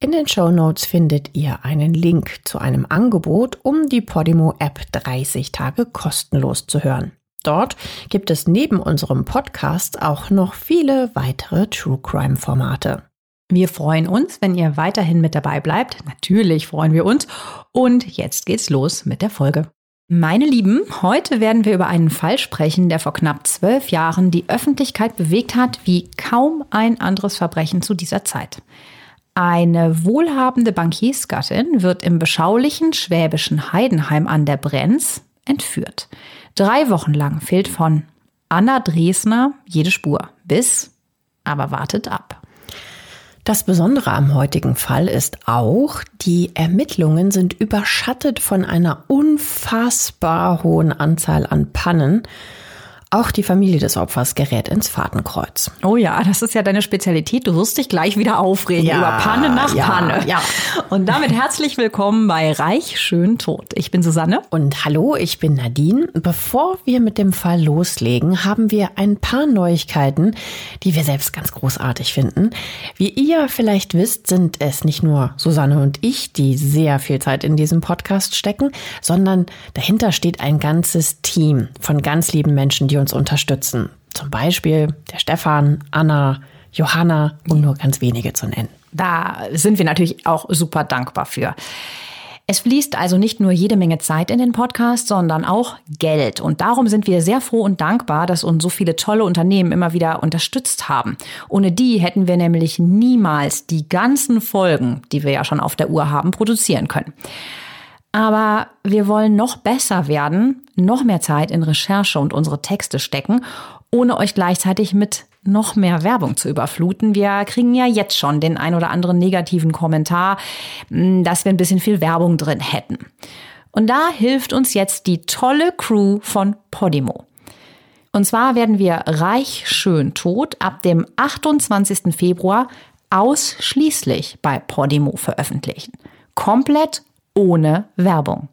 In den Show Notes findet ihr einen Link zu einem Angebot, um die Podimo App 30 Tage kostenlos zu hören. Dort gibt es neben unserem Podcast auch noch viele weitere True Crime Formate. Wir freuen uns, wenn ihr weiterhin mit dabei bleibt. Natürlich freuen wir uns. Und jetzt geht's los mit der Folge. Meine Lieben, heute werden wir über einen Fall sprechen, der vor knapp zwölf Jahren die Öffentlichkeit bewegt hat, wie kaum ein anderes Verbrechen zu dieser Zeit. Eine wohlhabende Bankiersgattin wird im beschaulichen schwäbischen Heidenheim an der Brenz entführt. Drei Wochen lang fehlt von Anna Dresner jede Spur. Bis, aber wartet ab. Das Besondere am heutigen Fall ist auch, die Ermittlungen sind überschattet von einer unfassbar hohen Anzahl an Pannen auch die Familie des Opfers gerät ins Fadenkreuz. Oh ja, das ist ja deine Spezialität. Du wirst dich gleich wieder aufregen ja, über Panne nach ja, Panne. Ja. Und damit herzlich willkommen bei Reich schön tot. Ich bin Susanne. Und hallo, ich bin Nadine. Bevor wir mit dem Fall loslegen, haben wir ein paar Neuigkeiten, die wir selbst ganz großartig finden. Wie ihr vielleicht wisst, sind es nicht nur Susanne und ich, die sehr viel Zeit in diesem Podcast stecken, sondern dahinter steht ein ganzes Team von ganz lieben Menschen, die uns unterstützen. Zum Beispiel der Stefan, Anna, Johanna, um nur ganz wenige zu nennen. Da sind wir natürlich auch super dankbar für. Es fließt also nicht nur jede Menge Zeit in den Podcast, sondern auch Geld. Und darum sind wir sehr froh und dankbar, dass uns so viele tolle Unternehmen immer wieder unterstützt haben. Ohne die hätten wir nämlich niemals die ganzen Folgen, die wir ja schon auf der Uhr haben, produzieren können. Aber wir wollen noch besser werden, noch mehr Zeit in Recherche und unsere Texte stecken, ohne euch gleichzeitig mit noch mehr Werbung zu überfluten. Wir kriegen ja jetzt schon den ein oder anderen negativen Kommentar, hm, dass wir ein bisschen viel Werbung drin hätten. Und da hilft uns jetzt die tolle Crew von Podimo. Und zwar werden wir Reich schön tot ab dem 28. Februar ausschließlich bei Podimo veröffentlichen. Komplett ohne Werbung.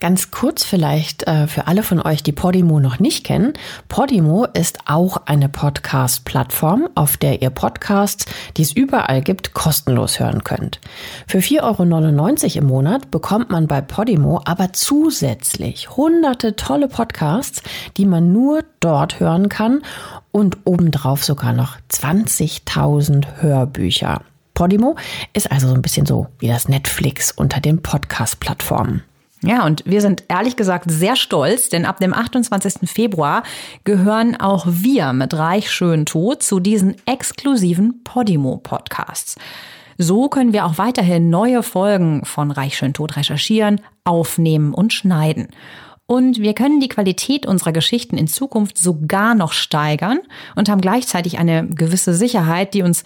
Ganz kurz vielleicht äh, für alle von euch, die Podimo noch nicht kennen. Podimo ist auch eine Podcast-Plattform, auf der ihr Podcasts, die es überall gibt, kostenlos hören könnt. Für 4,99 Euro im Monat bekommt man bei Podimo aber zusätzlich hunderte tolle Podcasts, die man nur dort hören kann und obendrauf sogar noch 20.000 Hörbücher. Podimo ist also so ein bisschen so wie das Netflix unter den Podcast-Plattformen. Ja, und wir sind ehrlich gesagt sehr stolz, denn ab dem 28. Februar gehören auch wir mit Reich Schön Tod zu diesen exklusiven Podimo-Podcasts. So können wir auch weiterhin neue Folgen von Reich Schön Tod recherchieren, aufnehmen und schneiden. Und wir können die Qualität unserer Geschichten in Zukunft sogar noch steigern und haben gleichzeitig eine gewisse Sicherheit, die uns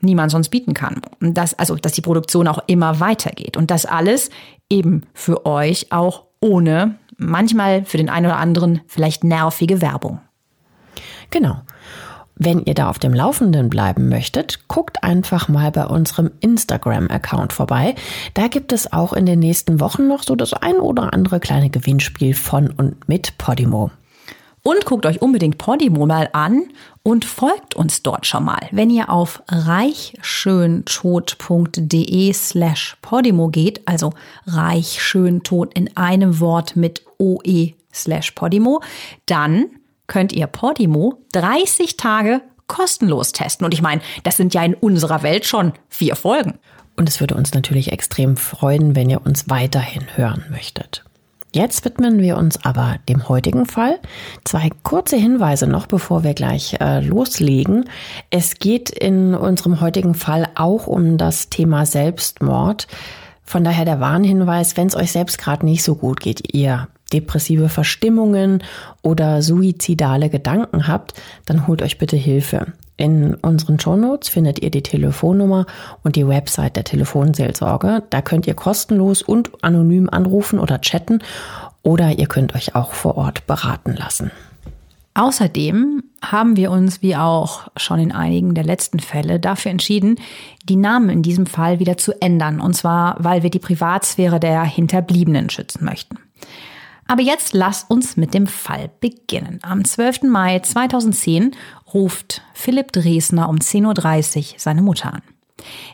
niemand sonst bieten kann. Und das, also, dass die Produktion auch immer weitergeht. Und das alles eben für euch auch ohne manchmal für den einen oder anderen vielleicht nervige Werbung. Genau. Wenn ihr da auf dem Laufenden bleiben möchtet, guckt einfach mal bei unserem Instagram-Account vorbei. Da gibt es auch in den nächsten Wochen noch so das ein oder andere kleine Gewinnspiel von und mit Podimo. Und guckt euch unbedingt Podimo mal an und folgt uns dort schon mal. Wenn ihr auf reichschöntod.de slash Podimo geht, also reichschöntod in einem Wort mit OE slash Podimo, dann könnt ihr Podimo 30 Tage kostenlos testen. Und ich meine, das sind ja in unserer Welt schon vier Folgen. Und es würde uns natürlich extrem freuen, wenn ihr uns weiterhin hören möchtet. Jetzt widmen wir uns aber dem heutigen Fall. Zwei kurze Hinweise noch, bevor wir gleich äh, loslegen. Es geht in unserem heutigen Fall auch um das Thema Selbstmord. Von daher der Warnhinweis, wenn es euch selbst gerade nicht so gut geht, ihr depressive Verstimmungen oder suizidale Gedanken habt, dann holt euch bitte Hilfe. In unseren Shownotes findet ihr die Telefonnummer und die Website der Telefonseelsorge. Da könnt ihr kostenlos und anonym anrufen oder chatten oder ihr könnt euch auch vor Ort beraten lassen. Außerdem haben wir uns, wie auch schon in einigen der letzten Fälle, dafür entschieden, die Namen in diesem Fall wieder zu ändern. Und zwar, weil wir die Privatsphäre der Hinterbliebenen schützen möchten. Aber jetzt lasst uns mit dem Fall beginnen. Am 12. Mai 2010 ruft Philipp Dresner um 10.30 Uhr seine Mutter an.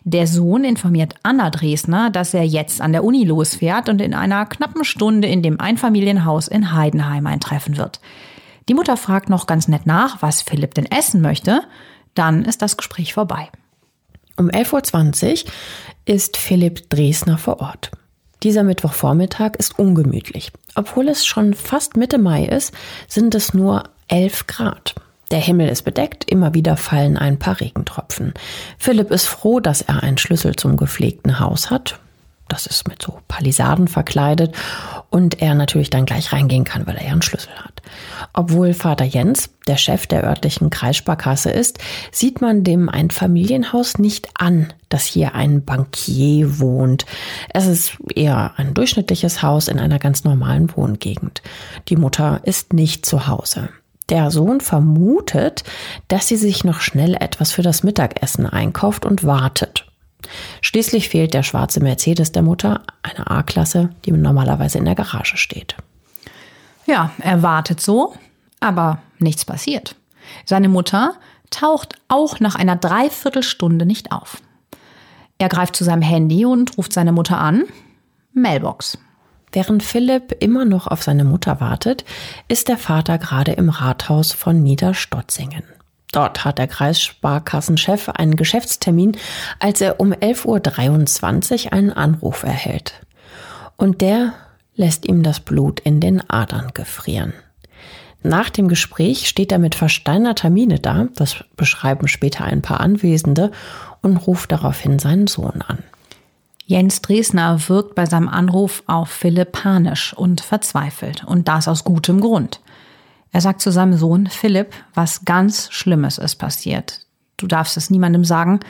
Der Sohn informiert Anna Dresner, dass er jetzt an der Uni losfährt und in einer knappen Stunde in dem Einfamilienhaus in Heidenheim eintreffen wird. Die Mutter fragt noch ganz nett nach, was Philipp denn essen möchte. Dann ist das Gespräch vorbei. Um 11.20 Uhr ist Philipp Dresner vor Ort. Dieser Mittwochvormittag ist ungemütlich. Obwohl es schon fast Mitte Mai ist, sind es nur 11 Grad. Der Himmel ist bedeckt, immer wieder fallen ein paar Regentropfen. Philipp ist froh, dass er einen Schlüssel zum gepflegten Haus hat. Das ist mit so Palisaden verkleidet und er natürlich dann gleich reingehen kann, weil er ja einen Schlüssel hat. Obwohl Vater Jens der Chef der örtlichen Kreissparkasse ist, sieht man dem Einfamilienhaus nicht an, dass hier ein Bankier wohnt. Es ist eher ein durchschnittliches Haus in einer ganz normalen Wohngegend. Die Mutter ist nicht zu Hause. Der Sohn vermutet, dass sie sich noch schnell etwas für das Mittagessen einkauft und wartet. Schließlich fehlt der schwarze Mercedes der Mutter, eine A-Klasse, die normalerweise in der Garage steht. Ja, er wartet so, aber nichts passiert. Seine Mutter taucht auch nach einer Dreiviertelstunde nicht auf. Er greift zu seinem Handy und ruft seine Mutter an. Mailbox. Während Philipp immer noch auf seine Mutter wartet, ist der Vater gerade im Rathaus von Niederstotzingen. Dort hat der Kreissparkassenchef einen Geschäftstermin, als er um 11.23 Uhr einen Anruf erhält. Und der lässt ihm das Blut in den Adern gefrieren. Nach dem Gespräch steht er mit versteinerter Miene da, das beschreiben später ein paar Anwesende, und ruft daraufhin seinen Sohn an. Jens Dresner wirkt bei seinem Anruf auf Philipp panisch und verzweifelt. Und das aus gutem Grund. Er sagt zu seinem Sohn, Philipp, was ganz Schlimmes ist passiert. Du darfst es niemandem sagen,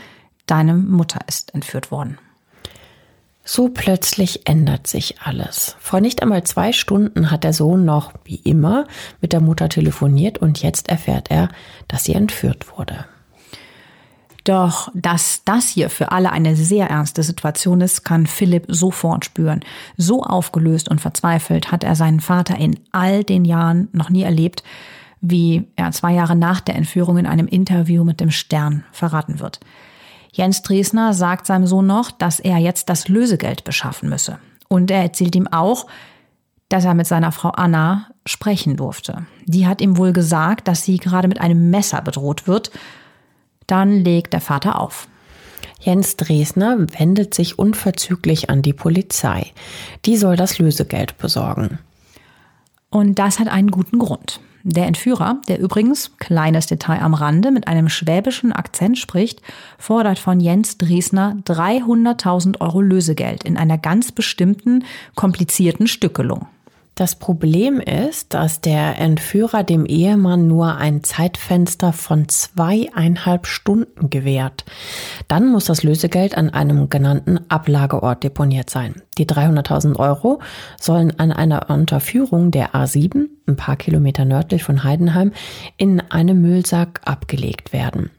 deine Mutter ist entführt worden. So plötzlich ändert sich alles. Vor nicht einmal zwei Stunden hat der Sohn noch, wie immer, mit der Mutter telefoniert und jetzt erfährt er, dass sie entführt wurde. Doch dass das hier für alle eine sehr ernste Situation ist, kann Philipp sofort spüren. So aufgelöst und verzweifelt hat er seinen Vater in all den Jahren noch nie erlebt, wie er zwei Jahre nach der Entführung in einem Interview mit dem Stern verraten wird. Jens Dresner sagt seinem Sohn noch, dass er jetzt das Lösegeld beschaffen müsse. Und er erzählt ihm auch, dass er mit seiner Frau Anna sprechen durfte. Die hat ihm wohl gesagt, dass sie gerade mit einem Messer bedroht wird dann legt der Vater auf. Jens Dresner wendet sich unverzüglich an die Polizei. Die soll das Lösegeld besorgen. Und das hat einen guten Grund. Der Entführer, der übrigens, kleines Detail am Rande, mit einem schwäbischen Akzent spricht, fordert von Jens Dresner 300.000 Euro Lösegeld in einer ganz bestimmten, komplizierten Stückelung. Das Problem ist, dass der Entführer dem Ehemann nur ein Zeitfenster von zweieinhalb Stunden gewährt. Dann muss das Lösegeld an einem genannten Ablageort deponiert sein. Die 300.000 Euro sollen an einer Unterführung der A7, ein paar Kilometer nördlich von Heidenheim, in einem Müllsack abgelegt werden.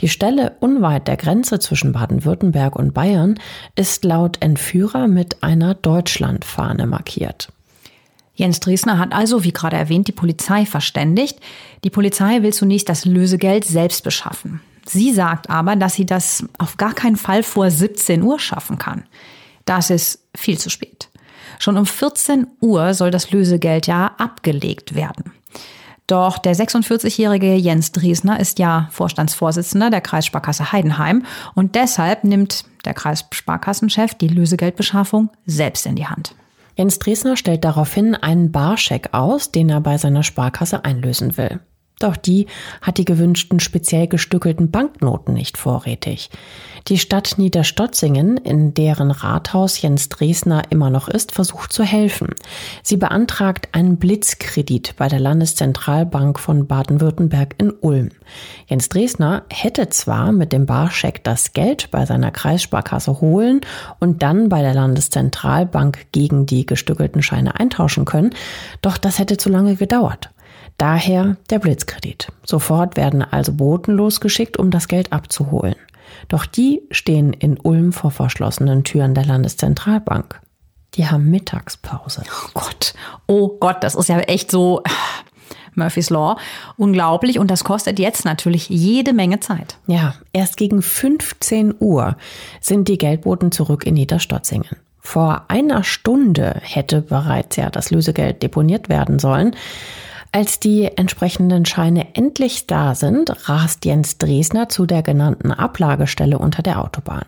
Die Stelle unweit der Grenze zwischen Baden-Württemberg und Bayern ist laut Entführer mit einer Deutschlandfahne markiert. Jens Dresner hat also, wie gerade erwähnt, die Polizei verständigt. Die Polizei will zunächst das Lösegeld selbst beschaffen. Sie sagt aber, dass sie das auf gar keinen Fall vor 17 Uhr schaffen kann. Das ist viel zu spät. Schon um 14 Uhr soll das Lösegeld ja abgelegt werden. Doch der 46-jährige Jens Dresner ist ja Vorstandsvorsitzender der Kreissparkasse Heidenheim und deshalb nimmt der Kreissparkassenchef die Lösegeldbeschaffung selbst in die Hand. Jens Dresner stellt daraufhin einen Barscheck aus, den er bei seiner Sparkasse einlösen will. Doch die hat die gewünschten speziell gestückelten Banknoten nicht vorrätig. Die Stadt Niederstotzingen, in deren Rathaus Jens Dresner immer noch ist, versucht zu helfen. Sie beantragt einen Blitzkredit bei der Landeszentralbank von Baden-Württemberg in Ulm. Jens Dresner hätte zwar mit dem Barscheck das Geld bei seiner Kreissparkasse holen und dann bei der Landeszentralbank gegen die gestückelten Scheine eintauschen können, doch das hätte zu lange gedauert. Daher der Blitzkredit. Sofort werden also Boten losgeschickt, um das Geld abzuholen. Doch die stehen in Ulm vor verschlossenen Türen der Landeszentralbank. Die haben Mittagspause. Oh Gott, oh Gott, das ist ja echt so Murphy's Law. Unglaublich und das kostet jetzt natürlich jede Menge Zeit. Ja, erst gegen 15 Uhr sind die Geldboten zurück in Niederstotzingen. Vor einer Stunde hätte bereits ja das Lösegeld deponiert werden sollen. Als die entsprechenden Scheine endlich da sind, rast Jens Dresner zu der genannten Ablagestelle unter der Autobahn.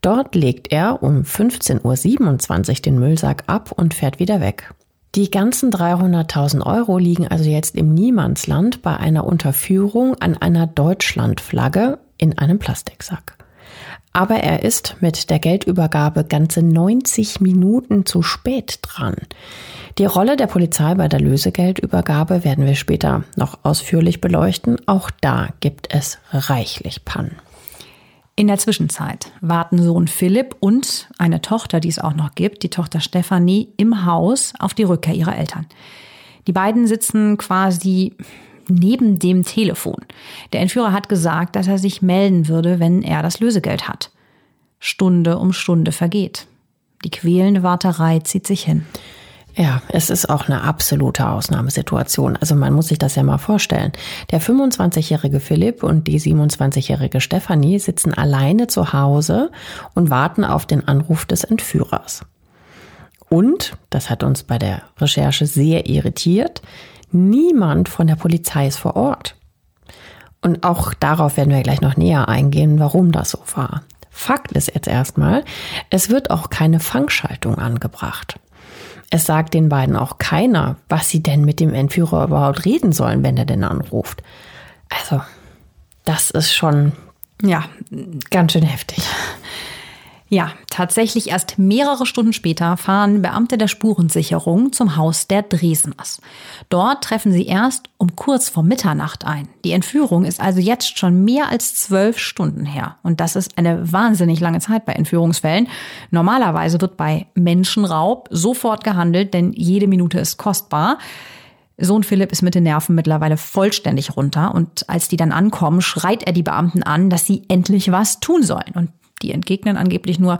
Dort legt er um 15.27 Uhr den Müllsack ab und fährt wieder weg. Die ganzen 300.000 Euro liegen also jetzt im Niemandsland bei einer Unterführung an einer Deutschlandflagge in einem Plastiksack. Aber er ist mit der Geldübergabe ganze 90 Minuten zu spät dran. Die Rolle der Polizei bei der Lösegeldübergabe werden wir später noch ausführlich beleuchten. Auch da gibt es reichlich Pannen. In der Zwischenzeit warten Sohn Philipp und eine Tochter, die es auch noch gibt, die Tochter Stefanie, im Haus auf die Rückkehr ihrer Eltern. Die beiden sitzen quasi neben dem Telefon. Der Entführer hat gesagt, dass er sich melden würde, wenn er das Lösegeld hat. Stunde um Stunde vergeht. Die quälende Warterei zieht sich hin. Ja, es ist auch eine absolute Ausnahmesituation. Also man muss sich das ja mal vorstellen. Der 25-jährige Philipp und die 27-jährige Stefanie sitzen alleine zu Hause und warten auf den Anruf des Entführers. Und, das hat uns bei der Recherche sehr irritiert, Niemand von der Polizei ist vor Ort. Und auch darauf werden wir gleich noch näher eingehen, warum das so war. Fakt ist jetzt erstmal, es wird auch keine Fangschaltung angebracht. Es sagt den beiden auch keiner, was sie denn mit dem Entführer überhaupt reden sollen, wenn er denn anruft. Also, das ist schon, ja, ganz schön heftig. Ja, tatsächlich erst mehrere Stunden später fahren Beamte der Spurensicherung zum Haus der Dresners. Dort treffen sie erst um kurz vor Mitternacht ein. Die Entführung ist also jetzt schon mehr als zwölf Stunden her. Und das ist eine wahnsinnig lange Zeit bei Entführungsfällen. Normalerweise wird bei Menschenraub sofort gehandelt, denn jede Minute ist kostbar. Sohn Philipp ist mit den Nerven mittlerweile vollständig runter und als die dann ankommen, schreit er die Beamten an, dass sie endlich was tun sollen. Und die entgegnen angeblich nur,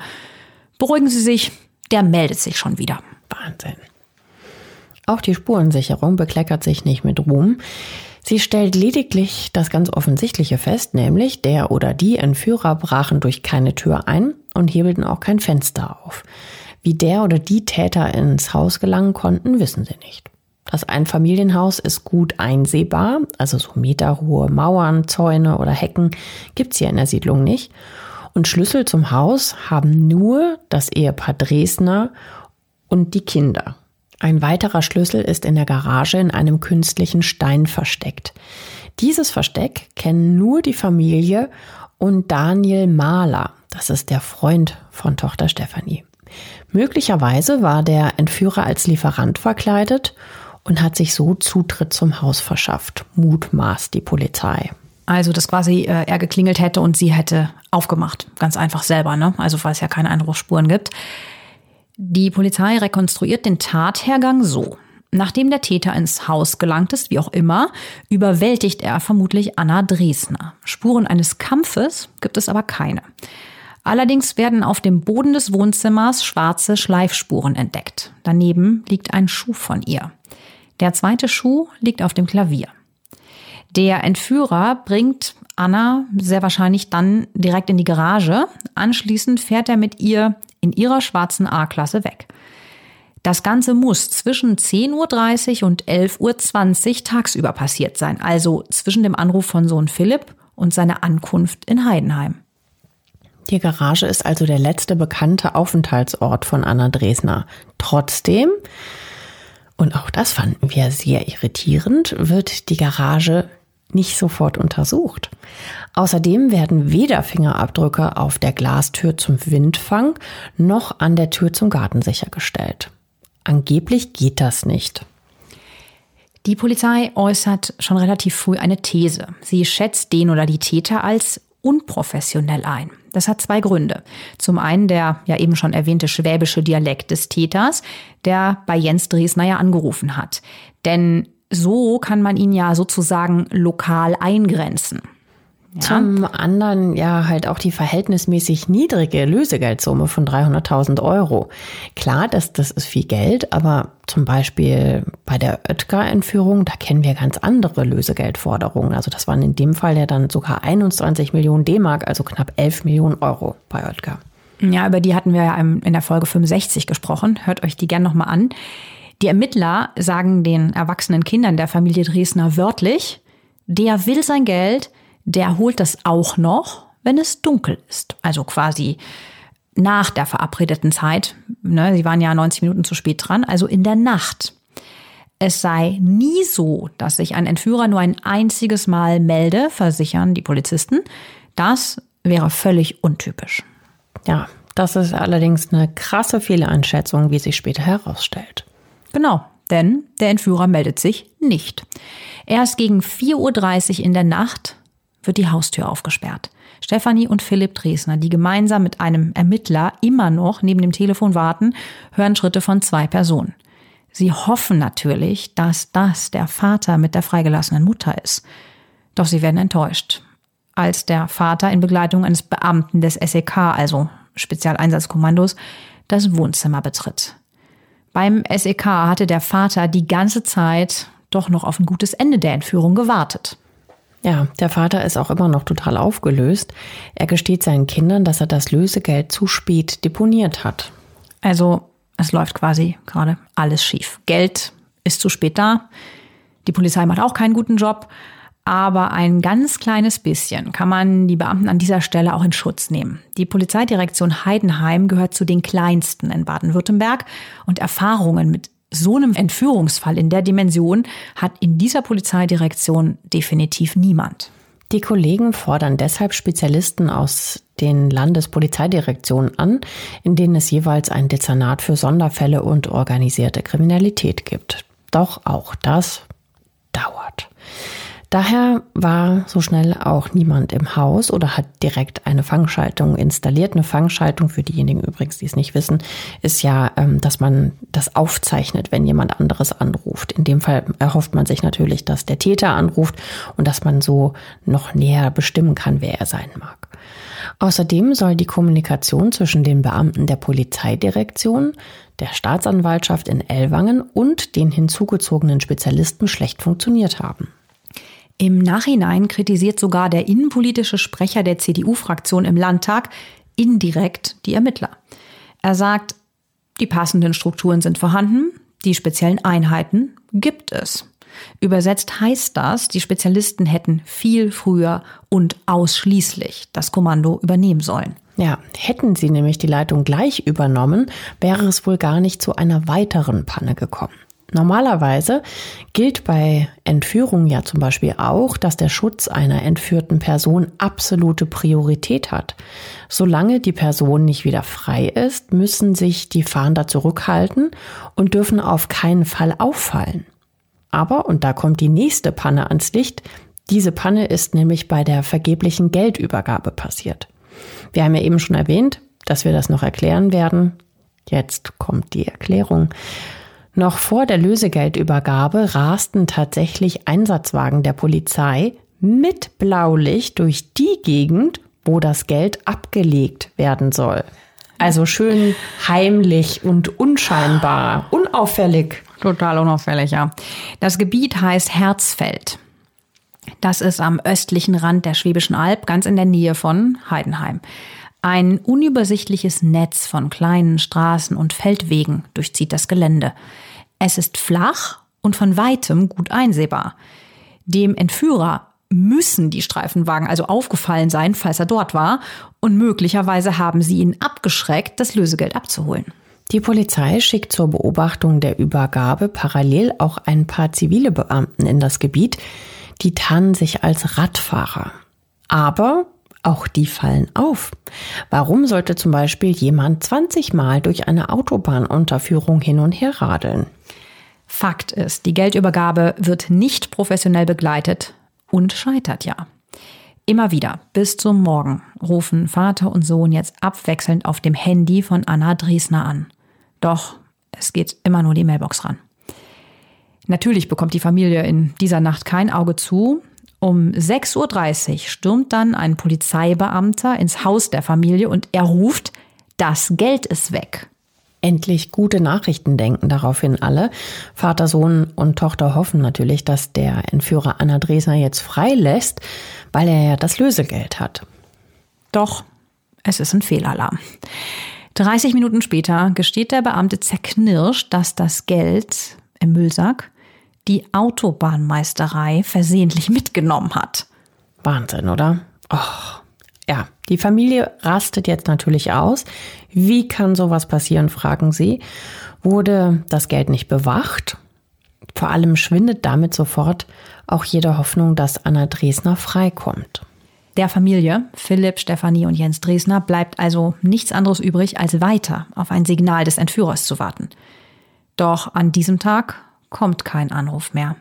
beruhigen Sie sich, der meldet sich schon wieder. Wahnsinn. Auch die Spurensicherung bekleckert sich nicht mit Ruhm. Sie stellt lediglich das ganz Offensichtliche fest, nämlich der oder die Entführer brachen durch keine Tür ein und hebelten auch kein Fenster auf. Wie der oder die Täter ins Haus gelangen konnten, wissen sie nicht. Das Einfamilienhaus ist gut einsehbar, also so meterhohe Mauern, Zäune oder Hecken gibt's hier in der Siedlung nicht. Und Schlüssel zum Haus haben nur das Ehepaar Dresner und die Kinder. Ein weiterer Schlüssel ist in der Garage in einem künstlichen Stein versteckt. Dieses Versteck kennen nur die Familie und Daniel Mahler. Das ist der Freund von Tochter Stefanie. Möglicherweise war der Entführer als Lieferant verkleidet und hat sich so Zutritt zum Haus verschafft, mutmaßt die Polizei. Also, dass quasi äh, er geklingelt hätte und sie hätte aufgemacht. Ganz einfach selber, ne? Also, weil es ja keine Einbruchsspuren gibt. Die Polizei rekonstruiert den Tathergang so. Nachdem der Täter ins Haus gelangt ist, wie auch immer, überwältigt er vermutlich Anna Dresner. Spuren eines Kampfes gibt es aber keine. Allerdings werden auf dem Boden des Wohnzimmers schwarze Schleifspuren entdeckt. Daneben liegt ein Schuh von ihr. Der zweite Schuh liegt auf dem Klavier. Der Entführer bringt Anna sehr wahrscheinlich dann direkt in die Garage. Anschließend fährt er mit ihr in ihrer schwarzen A-Klasse weg. Das Ganze muss zwischen 10.30 Uhr und 11.20 Uhr tagsüber passiert sein, also zwischen dem Anruf von Sohn Philipp und seiner Ankunft in Heidenheim. Die Garage ist also der letzte bekannte Aufenthaltsort von Anna Dresner. Trotzdem Und auch das fanden wir sehr irritierend, wird die Garage nicht sofort untersucht. Außerdem werden weder Fingerabdrücke auf der Glastür zum Windfang noch an der Tür zum Garten sichergestellt. Angeblich geht das nicht. Die Polizei äußert schon relativ früh eine These. Sie schätzt den oder die Täter als unprofessionell ein. Das hat zwei Gründe. Zum einen der ja eben schon erwähnte schwäbische Dialekt des Täters, der bei Jens Dresner ja angerufen hat. Denn so kann man ihn ja sozusagen lokal eingrenzen. Ja. Zum anderen ja halt auch die verhältnismäßig niedrige Lösegeldsumme von 300.000 Euro. Klar, das, das ist viel Geld, aber zum Beispiel bei der Oetker-Entführung, da kennen wir ganz andere Lösegeldforderungen. Also das waren in dem Fall ja dann sogar 21 Millionen D-Mark, also knapp 11 Millionen Euro bei Oetker. Ja, über die hatten wir ja in der Folge 65 gesprochen. Hört euch die gern nochmal an. Die Ermittler sagen den erwachsenen Kindern der Familie Dresner wörtlich, der will sein Geld, der holt das auch noch, wenn es dunkel ist. Also quasi nach der verabredeten Zeit. Ne, sie waren ja 90 Minuten zu spät dran, also in der Nacht. Es sei nie so, dass sich ein Entführer nur ein einziges Mal melde, versichern die Polizisten. Das wäre völlig untypisch. Ja, das ist allerdings eine krasse Fehleinschätzung, wie sich später herausstellt. Genau, denn der Entführer meldet sich nicht. Erst gegen 4.30 Uhr in der Nacht wird die Haustür aufgesperrt. Stefanie und Philipp Dresner, die gemeinsam mit einem Ermittler immer noch neben dem Telefon warten, hören Schritte von zwei Personen. Sie hoffen natürlich, dass das der Vater mit der freigelassenen Mutter ist. Doch sie werden enttäuscht. Als der Vater in Begleitung eines Beamten des SEK, also Spezialeinsatzkommandos, das Wohnzimmer betritt. Beim SEK hatte der Vater die ganze Zeit doch noch auf ein gutes Ende der Entführung gewartet. Ja, der Vater ist auch immer noch total aufgelöst. Er gesteht seinen Kindern, dass er das Lösegeld zu spät deponiert hat. Also es läuft quasi gerade alles schief. Geld ist zu spät da. Die Polizei macht auch keinen guten Job. Aber ein ganz kleines bisschen kann man die Beamten an dieser Stelle auch in Schutz nehmen. Die Polizeidirektion Heidenheim gehört zu den kleinsten in Baden-Württemberg und Erfahrungen mit so einem Entführungsfall in der Dimension hat in dieser Polizeidirektion definitiv niemand. Die Kollegen fordern deshalb Spezialisten aus den Landespolizeidirektionen an, in denen es jeweils ein Dezernat für Sonderfälle und organisierte Kriminalität gibt. Doch auch das dauert. Daher war so schnell auch niemand im Haus oder hat direkt eine Fangschaltung installiert. Eine Fangschaltung, für diejenigen übrigens, die es nicht wissen, ist ja, ähm, dass man das aufzeichnet, wenn jemand anderes anruft. In dem Fall erhofft man sich natürlich, dass der Täter anruft und dass man so noch näher bestimmen kann, wer er sein mag. Außerdem soll die Kommunikation zwischen den Beamten der Polizeidirektion, der Staatsanwaltschaft in Ellwangen und den hinzugezogenen Spezialisten schlecht funktioniert haben. Im Nachhinein kritisiert sogar der innenpolitische Sprecher der CDU-Fraktion im Landtag indirekt die Ermittler. Er sagt, die passenden Strukturen sind vorhanden, die speziellen Einheiten gibt es. Übersetzt heißt das, die Spezialisten hätten viel früher und ausschließlich das Kommando übernehmen sollen. Ja, hätten sie nämlich die Leitung gleich übernommen, wäre es wohl gar nicht zu einer weiteren Panne gekommen. Normalerweise gilt bei Entführungen ja zum Beispiel auch, dass der Schutz einer entführten Person absolute Priorität hat. Solange die Person nicht wieder frei ist, müssen sich die Fahnder zurückhalten und dürfen auf keinen Fall auffallen. Aber, und da kommt die nächste Panne ans Licht, diese Panne ist nämlich bei der vergeblichen Geldübergabe passiert. Wir haben ja eben schon erwähnt, dass wir das noch erklären werden. Jetzt kommt die Erklärung. Noch vor der Lösegeldübergabe rasten tatsächlich Einsatzwagen der Polizei mit Blaulicht durch die Gegend, wo das Geld abgelegt werden soll. Also schön heimlich und unscheinbar, unauffällig. Total unauffällig, ja. Das Gebiet heißt Herzfeld. Das ist am östlichen Rand der Schwäbischen Alb, ganz in der Nähe von Heidenheim. Ein unübersichtliches Netz von kleinen Straßen und Feldwegen durchzieht das Gelände. Es ist flach und von weitem gut einsehbar. Dem Entführer müssen die Streifenwagen also aufgefallen sein, falls er dort war, und möglicherweise haben sie ihn abgeschreckt, das Lösegeld abzuholen. Die Polizei schickt zur Beobachtung der Übergabe parallel auch ein paar zivile Beamten in das Gebiet, die tarnen sich als Radfahrer. Aber auch die fallen auf. Warum sollte zum Beispiel jemand 20 Mal durch eine Autobahnunterführung hin und her radeln? Fakt ist, die Geldübergabe wird nicht professionell begleitet und scheitert ja. Immer wieder, bis zum Morgen, rufen Vater und Sohn jetzt abwechselnd auf dem Handy von Anna Driesner an. Doch es geht immer nur die Mailbox ran. Natürlich bekommt die Familie in dieser Nacht kein Auge zu. Um 6.30 Uhr stürmt dann ein Polizeibeamter ins Haus der Familie und er ruft, das Geld ist weg. Endlich gute Nachrichten denken daraufhin alle. Vater, Sohn und Tochter hoffen natürlich, dass der Entführer Anna Dresner jetzt freilässt, weil er ja das Lösegeld hat. Doch, es ist ein Fehlalarm. 30 Minuten später gesteht der Beamte zerknirscht, dass das Geld im Müllsack die Autobahnmeisterei versehentlich mitgenommen hat. Wahnsinn, oder? Och. Ja, die Familie rastet jetzt natürlich aus. Wie kann sowas passieren, fragen sie. Wurde das Geld nicht bewacht? Vor allem schwindet damit sofort auch jede Hoffnung, dass Anna Dresner freikommt. Der Familie, Philipp, Stefanie und Jens Dresner, bleibt also nichts anderes übrig, als weiter auf ein Signal des Entführers zu warten. Doch an diesem Tag kommt kein Anruf mehr.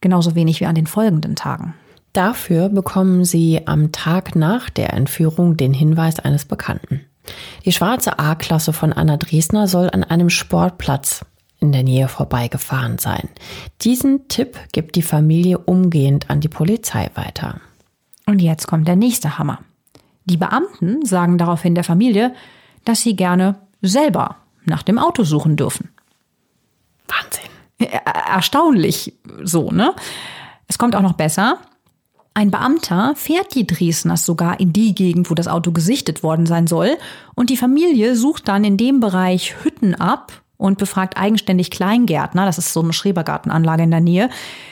Genauso wenig wie an den folgenden Tagen. Dafür bekommen sie am Tag nach der Entführung den Hinweis eines Bekannten. Die schwarze A-Klasse von Anna Dresner soll an einem Sportplatz in der Nähe vorbeigefahren sein. Diesen Tipp gibt die Familie umgehend an die Polizei weiter. Und jetzt kommt der nächste Hammer. Die Beamten sagen daraufhin der Familie, dass sie gerne selber nach dem Auto suchen dürfen. Wahnsinn. Erstaunlich so, ne? Es kommt auch noch besser. Ein Beamter fährt die Dresdners sogar in die Gegend, wo das Auto gesichtet worden sein soll. Und die Familie sucht dann in dem Bereich Hütten ab und befragt eigenständig Kleingärtner, das ist so eine Schrebergartenanlage in der Nähe,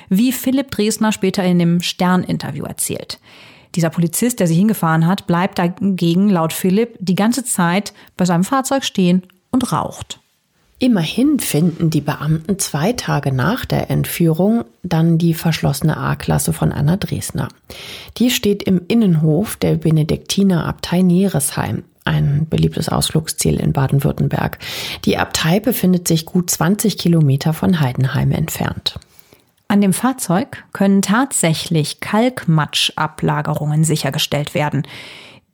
wie Philipp Dresdner später in dem Stern-Interview erzählt. Dieser Polizist, der sie hingefahren hat, bleibt dagegen laut Philipp die ganze Zeit bei seinem Fahrzeug stehen und raucht. Immerhin finden die Beamten zwei Tage nach der Entführung dann die verschlossene A-Klasse von Anna Dresner. Die steht im Innenhof der Benediktinerabtei Neresheim, ein beliebtes Ausflugsziel in Baden-Württemberg. Die Abtei befindet sich gut 20 Kilometer von Heidenheim entfernt. An dem Fahrzeug können tatsächlich Kalkmatschablagerungen sichergestellt werden.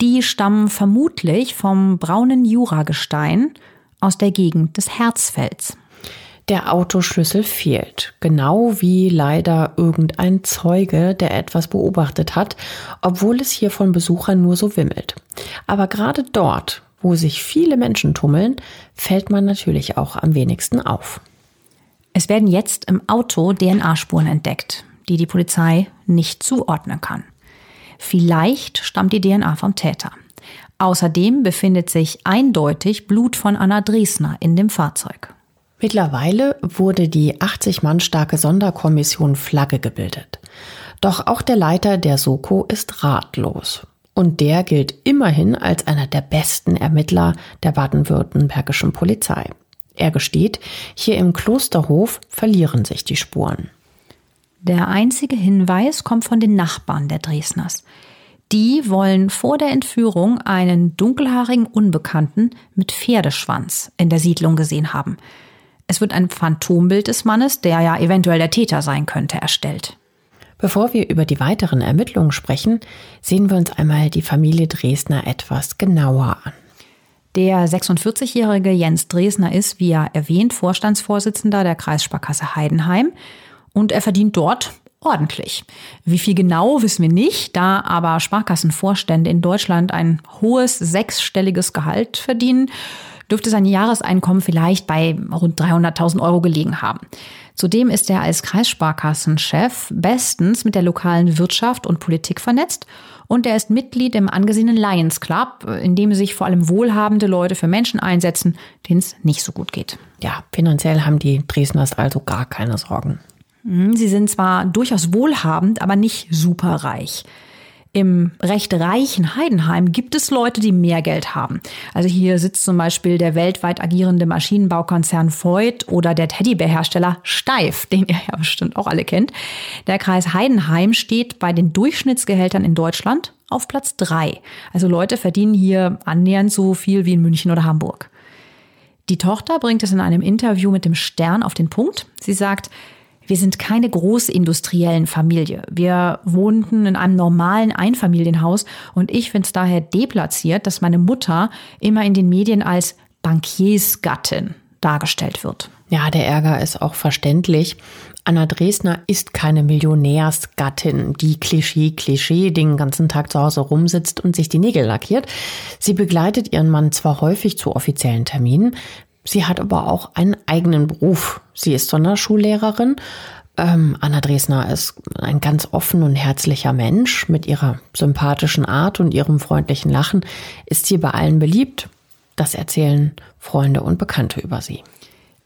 Die stammen vermutlich vom braunen Juragestein aus der Gegend des Herzfelds. Der Autoschlüssel fehlt, genau wie leider irgendein Zeuge, der etwas beobachtet hat, obwohl es hier von Besuchern nur so wimmelt. Aber gerade dort, wo sich viele Menschen tummeln, fällt man natürlich auch am wenigsten auf. Es werden jetzt im Auto DNA-Spuren entdeckt, die die Polizei nicht zuordnen kann. Vielleicht stammt die DNA vom Täter. Außerdem befindet sich eindeutig Blut von Anna Dresner in dem Fahrzeug. Mittlerweile wurde die 80 Mann starke Sonderkommission Flagge gebildet. Doch auch der Leiter der Soko ist ratlos. Und der gilt immerhin als einer der besten Ermittler der baden-württembergischen Polizei. Er gesteht, hier im Klosterhof verlieren sich die Spuren. Der einzige Hinweis kommt von den Nachbarn der Dresners. Die wollen vor der Entführung einen dunkelhaarigen Unbekannten mit Pferdeschwanz in der Siedlung gesehen haben. Es wird ein Phantombild des Mannes, der ja eventuell der Täter sein könnte, erstellt. Bevor wir über die weiteren Ermittlungen sprechen, sehen wir uns einmal die Familie Dresdner etwas genauer an. Der 46-jährige Jens Dresner ist, wie ja erwähnt, Vorstandsvorsitzender der Kreissparkasse Heidenheim und er verdient dort ordentlich. Wie viel genau wissen wir nicht, da aber Sparkassenvorstände in Deutschland ein hohes sechsstelliges Gehalt verdienen, dürfte sein Jahreseinkommen vielleicht bei rund 300.000 Euro gelegen haben. Zudem ist er als Kreissparkassenchef bestens mit der lokalen Wirtschaft und Politik vernetzt und er ist Mitglied im angesehenen Lions Club, in dem sich vor allem wohlhabende Leute für Menschen einsetzen, denen es nicht so gut geht. Ja, finanziell haben die Dresdners also gar keine Sorgen. Hm, sie sind zwar durchaus wohlhabend, aber nicht superreich. Im recht reichen Heidenheim gibt es Leute, die mehr Geld haben. Also hier sitzt zum Beispiel der weltweit agierende Maschinenbaukonzern Voigt oder der Teddybärhersteller Steif, den ihr ja bestimmt auch alle kennt. Der Kreis Heidenheim steht bei den Durchschnittsgehältern in Deutschland auf Platz drei. Also Leute verdienen hier annähernd so viel wie in München oder Hamburg. Die Tochter bringt es in einem Interview mit dem Stern auf den Punkt. Sie sagt, wir sind keine großindustriellen Familie. Wir wohnten in einem normalen Einfamilienhaus und ich finde es daher deplatziert, dass meine Mutter immer in den Medien als Bankiersgattin dargestellt wird. Ja, der Ärger ist auch verständlich. Anna Dresner ist keine Millionärsgattin, die Klischee, Klischee den ganzen Tag zu Hause rumsitzt und sich die Nägel lackiert. Sie begleitet ihren Mann zwar häufig zu offiziellen Terminen, Sie hat aber auch einen eigenen Beruf. Sie ist Sonderschullehrerin. Ähm, Anna Dresner ist ein ganz offen und herzlicher Mensch. Mit ihrer sympathischen Art und ihrem freundlichen Lachen ist sie bei allen beliebt. Das erzählen Freunde und Bekannte über sie.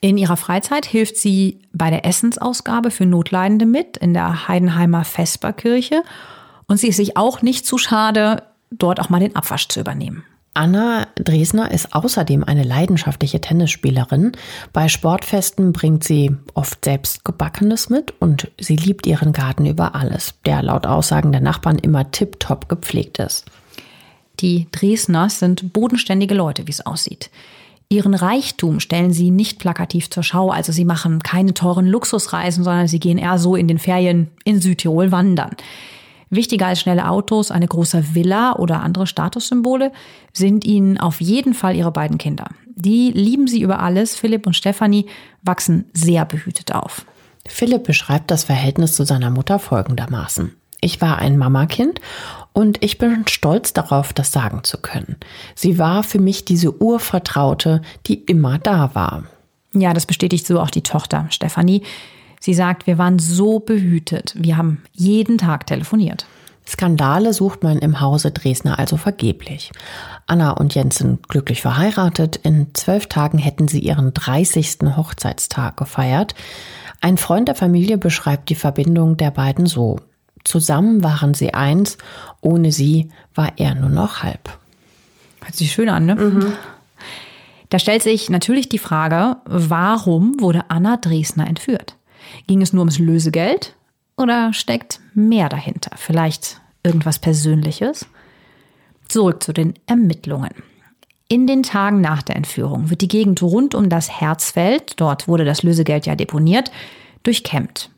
In ihrer Freizeit hilft sie bei der Essensausgabe für Notleidende mit in der Heidenheimer Vesperkirche. Und sie ist sich auch nicht zu schade, dort auch mal den Abwasch zu übernehmen. Anna Dresner ist außerdem eine leidenschaftliche Tennisspielerin. Bei Sportfesten bringt sie oft selbst Gebackenes mit und sie liebt ihren Garten über alles, der laut Aussagen der Nachbarn immer tiptop gepflegt ist. Die Dresners sind bodenständige Leute, wie es aussieht. Ihren Reichtum stellen sie nicht plakativ zur Schau, also sie machen keine teuren Luxusreisen, sondern sie gehen eher so in den Ferien in Südtirol wandern. Wichtiger als schnelle Autos, eine große Villa oder andere Statussymbole sind ihnen auf jeden Fall ihre beiden Kinder. Die lieben sie über alles. Philipp und Stefanie wachsen sehr behütet auf. Philipp beschreibt das Verhältnis zu seiner Mutter folgendermaßen. Ich war ein Mamakind und ich bin stolz darauf, das sagen zu können. Sie war für mich diese Urvertraute, die immer da war. Ja, das bestätigt so auch die Tochter Stefanie. Sie sagt, wir waren so behütet. Wir haben jeden Tag telefoniert. Skandale sucht man im Hause Dresdner also vergeblich. Anna und Jens sind glücklich verheiratet. In zwölf Tagen hätten sie ihren 30. Hochzeitstag gefeiert. Ein Freund der Familie beschreibt die Verbindung der beiden so. Zusammen waren sie eins, ohne sie war er nur noch halb. Hört sich schön an, ne? Mhm. Da stellt sich natürlich die Frage, warum wurde Anna Dresdner entführt? Ging es nur ums Lösegeld oder steckt mehr dahinter? Vielleicht irgendwas Persönliches? Zurück zu den Ermittlungen. In den Tagen nach der Entführung wird die Gegend rund um das Herzfeld, dort wurde das Lösegeld ja deponiert, durchkämmt.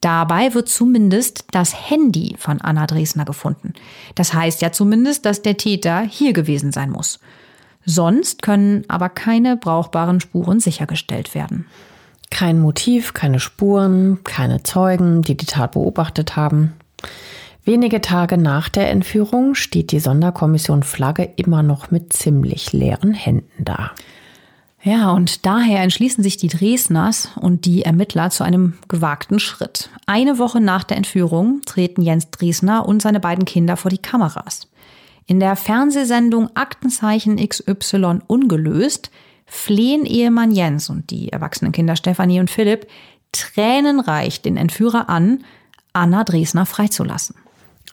Dabei wird zumindest das Handy von Anna Dresner gefunden. Das heißt ja zumindest, dass der Täter hier gewesen sein muss. Sonst können aber keine brauchbaren Spuren sichergestellt werden. Kein Motiv, keine Spuren, keine Zeugen, die die Tat beobachtet haben. Wenige Tage nach der Entführung steht die Sonderkommission Flagge immer noch mit ziemlich leeren Händen da. Ja, und daher entschließen sich die Dresners und die Ermittler zu einem gewagten Schritt. Eine Woche nach der Entführung treten Jens Dresner und seine beiden Kinder vor die Kameras. In der Fernsehsendung Aktenzeichen XY ungelöst flehen Ehemann Jens und die erwachsenen Kinder Stefanie und Philipp tränenreich den Entführer an, Anna Dresner freizulassen.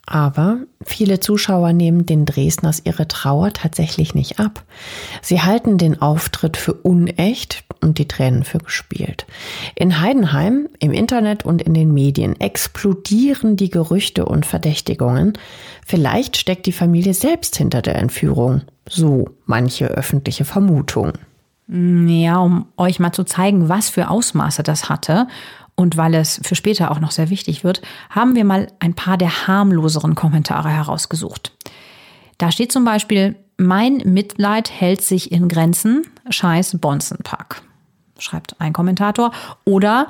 Aber viele Zuschauer nehmen den Dresners ihre Trauer tatsächlich nicht ab. Sie halten den Auftritt für unecht und die Tränen für gespielt. In Heidenheim, im Internet und in den Medien explodieren die Gerüchte und Verdächtigungen. Vielleicht steckt die Familie selbst hinter der Entführung. So manche öffentliche Vermutung. Ja, um euch mal zu zeigen, was für Ausmaße das hatte und weil es für später auch noch sehr wichtig wird, haben wir mal ein paar der harmloseren Kommentare herausgesucht. Da steht zum Beispiel, mein Mitleid hält sich in Grenzen, scheiß Bonzenpack, schreibt ein Kommentator. Oder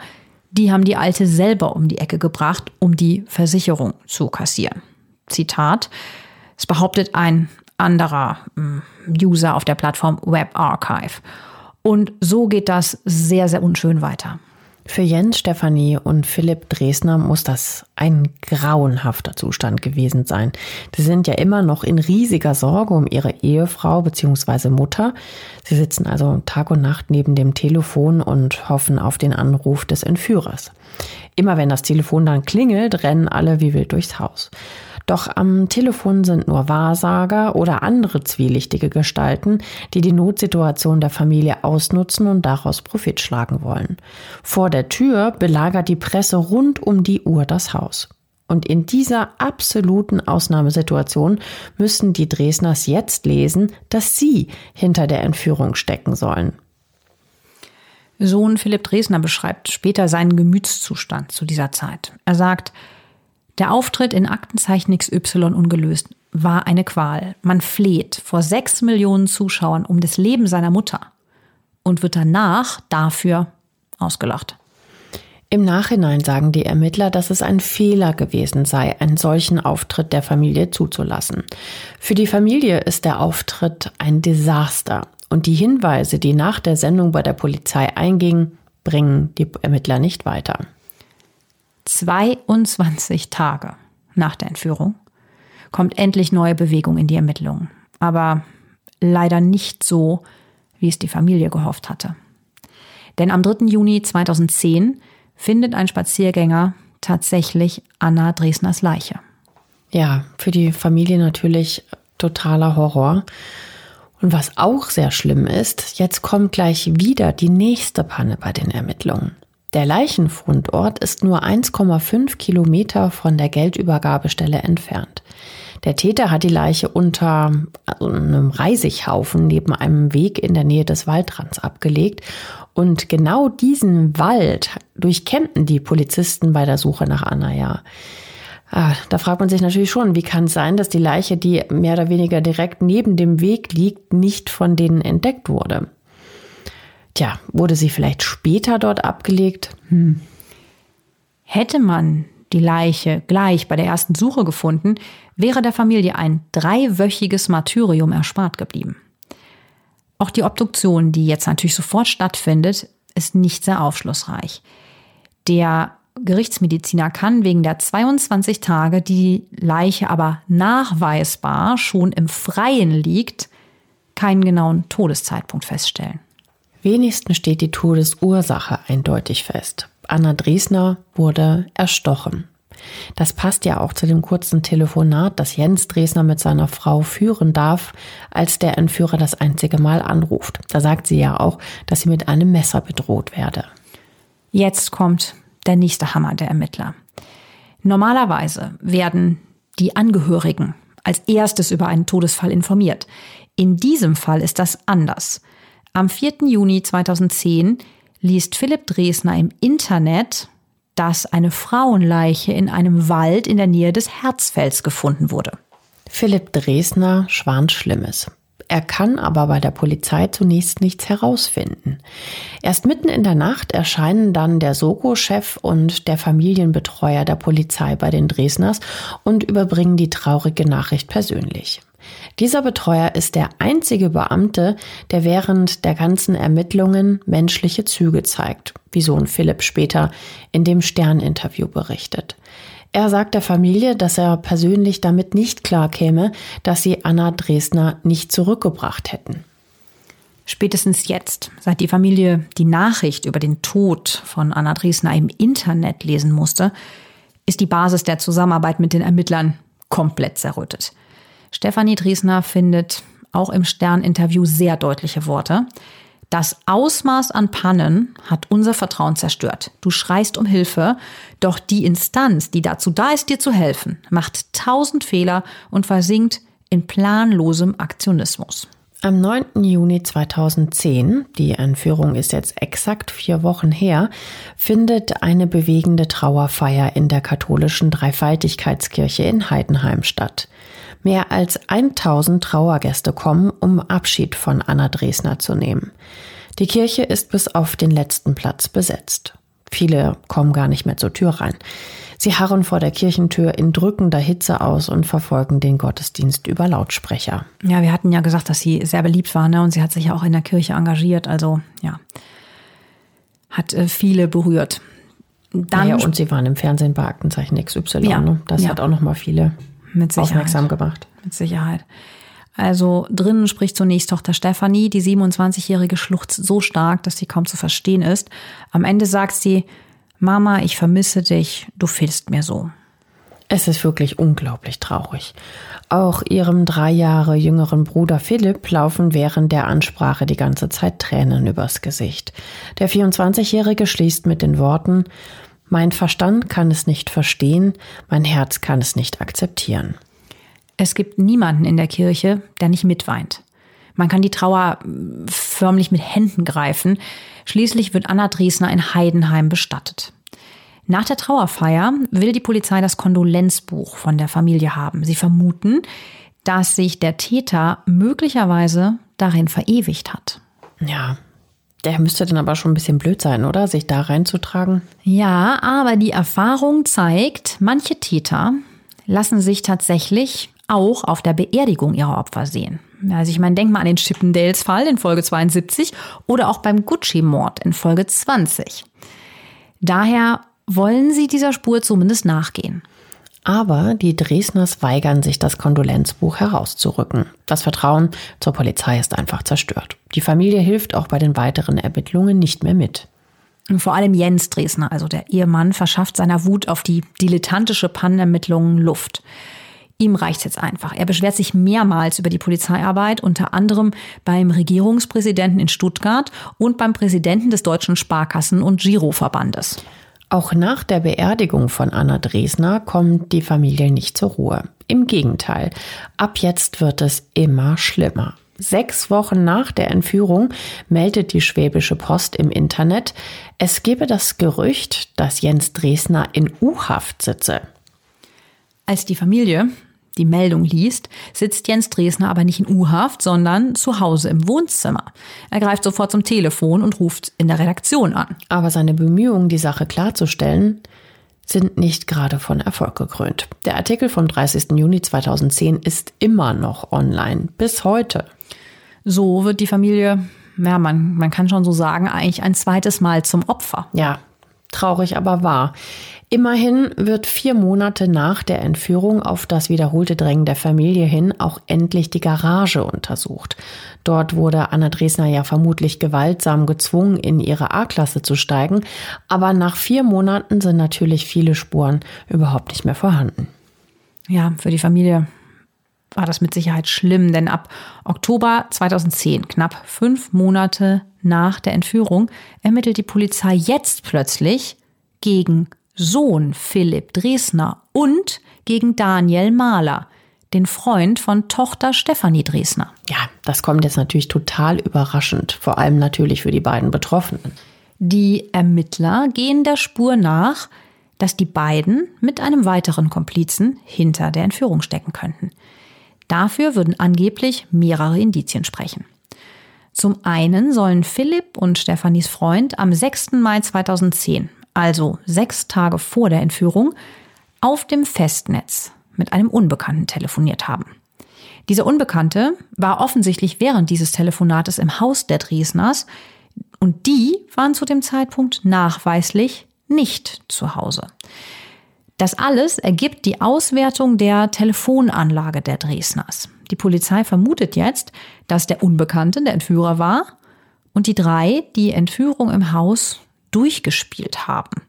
die haben die Alte selber um die Ecke gebracht, um die Versicherung zu kassieren. Zitat, es behauptet ein anderer hm, User auf der Plattform Web Archive. Und so geht das sehr, sehr unschön weiter. Für Jens, Stefanie und Philipp Dresner muss das ein grauenhafter Zustand gewesen sein. Sie sind ja immer noch in riesiger Sorge um ihre Ehefrau bzw. Mutter. Sie sitzen also Tag und Nacht neben dem Telefon und hoffen auf den Anruf des Entführers. Immer wenn das Telefon dann klingelt, rennen alle wie wild durchs Haus. Doch am Telefon sind nur Wahrsager oder andere zwielichtige Gestalten, die die Notsituation der Familie ausnutzen und daraus Profit schlagen wollen. Vor der Tür belagert die Presse rund um die Uhr das Haus. Und in dieser absoluten Ausnahmesituation müssen die Dresners jetzt lesen, dass sie hinter der Entführung stecken sollen. Sohn Philipp Dresner beschreibt später seinen Gemütszustand zu dieser Zeit. Er sagt, der Auftritt in Aktenzeichen XY ungelöst war eine Qual. Man fleht vor sechs Millionen Zuschauern um das Leben seiner Mutter und wird danach dafür ausgelacht. Im Nachhinein sagen die Ermittler, dass es ein Fehler gewesen sei, einen solchen Auftritt der Familie zuzulassen. Für die Familie ist der Auftritt ein Desaster und die Hinweise, die nach der Sendung bei der Polizei eingingen, bringen die Ermittler nicht weiter. 22 Tage nach der Entführung kommt endlich neue Bewegung in die Ermittlungen. Aber leider nicht so, wie es die Familie gehofft hatte. Denn am 3. Juni 2010 findet ein Spaziergänger tatsächlich Anna Dresners Leiche. Ja, für die Familie natürlich totaler Horror. Und was auch sehr schlimm ist, jetzt kommt gleich wieder die nächste Panne bei den Ermittlungen. Der Leichenfundort ist nur 1,5 Kilometer von der Geldübergabestelle entfernt. Der Täter hat die Leiche unter also einem Reisighaufen neben einem Weg in der Nähe des Waldrands abgelegt. Und genau diesen Wald durchkämmten die Polizisten bei der Suche nach Anna ja. Ah, da fragt man sich natürlich schon, wie kann es sein, dass die Leiche, die mehr oder weniger direkt neben dem Weg liegt, nicht von denen entdeckt wurde? Tja, wurde sie vielleicht später dort abgelegt? Hm. Hätte man die Leiche gleich bei der ersten Suche gefunden, wäre der Familie ein dreiwöchiges Martyrium erspart geblieben. Auch die Obduktion, die jetzt natürlich sofort stattfindet, ist nicht sehr aufschlussreich. Der Gerichtsmediziner kann wegen der 22 Tage, die Leiche aber nachweisbar schon im Freien liegt, keinen genauen Todeszeitpunkt feststellen. Wenigstens steht die Todesursache eindeutig fest. Anna Driesner wurde erstochen. Das passt ja auch zu dem kurzen Telefonat, das Jens Dresner mit seiner Frau führen darf, als der Entführer das einzige Mal anruft. Da sagt sie ja auch, dass sie mit einem Messer bedroht werde. Jetzt kommt der nächste Hammer der Ermittler. Normalerweise werden die Angehörigen als erstes über einen Todesfall informiert. In diesem Fall ist das anders. Am 4. Juni 2010 liest Philipp Dresner im Internet, dass eine Frauenleiche in einem Wald in der Nähe des Herzfelds gefunden wurde. Philipp Dresner schwant Schlimmes. Er kann aber bei der Polizei zunächst nichts herausfinden. Erst mitten in der Nacht erscheinen dann der Soko-Chef und der Familienbetreuer der Polizei bei den Dresners und überbringen die traurige Nachricht persönlich. Dieser Betreuer ist der einzige Beamte, der während der ganzen Ermittlungen menschliche Züge zeigt, wie Sohn Philipp später in dem Stern-Interview berichtet. Er sagt der Familie, dass er persönlich damit nicht klarkäme, dass sie Anna Dresdner nicht zurückgebracht hätten. Spätestens jetzt, seit die Familie die Nachricht über den Tod von Anna Dresdner im Internet lesen musste, ist die Basis der Zusammenarbeit mit den Ermittlern komplett zerrüttet. Stefanie Driesner findet auch im Stern-Interview sehr deutliche Worte. Das Ausmaß an Pannen hat unser Vertrauen zerstört. Du schreist um Hilfe, doch die Instanz, die dazu da ist, dir zu helfen, macht tausend Fehler und versinkt in planlosem Aktionismus. Am 9. Juni 2010, die Entführung ist jetzt exakt vier Wochen her, findet eine bewegende Trauerfeier in der katholischen Dreifaltigkeitskirche in Heidenheim statt. Mehr als 1000 Trauergäste kommen, um Abschied von Anna Dresner zu nehmen. Die Kirche ist bis auf den letzten Platz besetzt. Viele kommen gar nicht mehr zur Tür rein. Sie harren vor der Kirchentür in drückender Hitze aus und verfolgen den Gottesdienst über Lautsprecher. Ja, wir hatten ja gesagt, dass sie sehr beliebt war, ne? Und sie hat sich ja auch in der Kirche engagiert. Also ja, hat äh, viele berührt. dann. Ja, und sie waren im Fernsehen bei Aktenzeichen XY. Ja, ne? Das ja. hat auch noch mal viele Mit aufmerksam gemacht. Mit Sicherheit. Also drinnen spricht zunächst Tochter Stefanie, die 27-jährige schluchzt so stark, dass sie kaum zu verstehen ist. Am Ende sagt sie, Mama, ich vermisse dich, du fehlst mir so. Es ist wirklich unglaublich traurig. Auch ihrem drei Jahre jüngeren Bruder Philipp laufen während der Ansprache die ganze Zeit Tränen übers Gesicht. Der 24-Jährige schließt mit den Worten Mein Verstand kann es nicht verstehen, mein Herz kann es nicht akzeptieren. Es gibt niemanden in der Kirche, der nicht mitweint. Man kann die Trauer förmlich mit Händen greifen. Schließlich wird Anna Driesner in Heidenheim bestattet. Nach der Trauerfeier will die Polizei das Kondolenzbuch von der Familie haben. Sie vermuten, dass sich der Täter möglicherweise darin verewigt hat. Ja, der müsste dann aber schon ein bisschen blöd sein, oder? Sich da reinzutragen. Ja, aber die Erfahrung zeigt, manche Täter lassen sich tatsächlich auch auf der Beerdigung ihrer Opfer sehen. Also ich meine, denk mal an den Chippendales-Fall in Folge 72 oder auch beim Gucci-Mord in Folge 20. Daher wollen sie dieser Spur zumindest nachgehen. Aber die Dresdners weigern sich, das Kondolenzbuch herauszurücken. Das Vertrauen zur Polizei ist einfach zerstört. Die Familie hilft auch bei den weiteren Ermittlungen nicht mehr mit. Vor allem Jens Dresdner, also der Ehemann, verschafft seiner Wut auf die dilettantische Pannermittlungen Luft. Ihm reicht's jetzt einfach. Er beschwert sich mehrmals über die Polizeiarbeit, unter anderem beim Regierungspräsidenten in Stuttgart und beim Präsidenten des Deutschen Sparkassen- und Giroverbandes. Auch nach der Beerdigung von Anna Dresner kommt die Familie nicht zur Ruhe. Im Gegenteil, ab jetzt wird es immer schlimmer. Sechs Wochen nach der Entführung meldet die Schwäbische Post im Internet, es gebe das Gerücht, dass Jens Dresner in U-Haft sitze. Als die Familie die Meldung liest, sitzt Jens Dresner aber nicht in U-Haft, sondern zu Hause im Wohnzimmer. Er greift sofort zum Telefon und ruft in der Redaktion an. Aber seine Bemühungen, die Sache klarzustellen, sind nicht gerade von Erfolg gekrönt. Der Artikel vom 30. Juni 2010 ist immer noch online, bis heute. So wird die Familie, ja, man, man kann schon so sagen, eigentlich ein zweites Mal zum Opfer. Ja, traurig aber wahr. Immerhin wird vier Monate nach der Entführung auf das wiederholte Drängen der Familie hin auch endlich die Garage untersucht. Dort wurde Anne Dresner ja vermutlich gewaltsam gezwungen, in ihre A-Klasse zu steigen, aber nach vier Monaten sind natürlich viele Spuren überhaupt nicht mehr vorhanden. Ja, für die Familie war das mit Sicherheit schlimm, denn ab Oktober 2010, knapp fünf Monate nach der Entführung, ermittelt die Polizei jetzt plötzlich gegen Sohn Philipp Dresner und gegen Daniel Mahler, den Freund von Tochter Stefanie Dresner. Ja, das kommt jetzt natürlich total überraschend, vor allem natürlich für die beiden Betroffenen. Die Ermittler gehen der Spur nach, dass die beiden mit einem weiteren Komplizen hinter der Entführung stecken könnten. Dafür würden angeblich mehrere Indizien sprechen. Zum einen sollen Philipp und Stefanis Freund am 6. Mai 2010 also sechs Tage vor der Entführung, auf dem Festnetz mit einem Unbekannten telefoniert haben. Dieser Unbekannte war offensichtlich während dieses Telefonates im Haus der Driesners und die waren zu dem Zeitpunkt nachweislich nicht zu Hause. Das alles ergibt die Auswertung der Telefonanlage der Dresdners. Die Polizei vermutet jetzt, dass der Unbekannte der Entführer war und die drei die Entführung im Haus durchgespielt haben.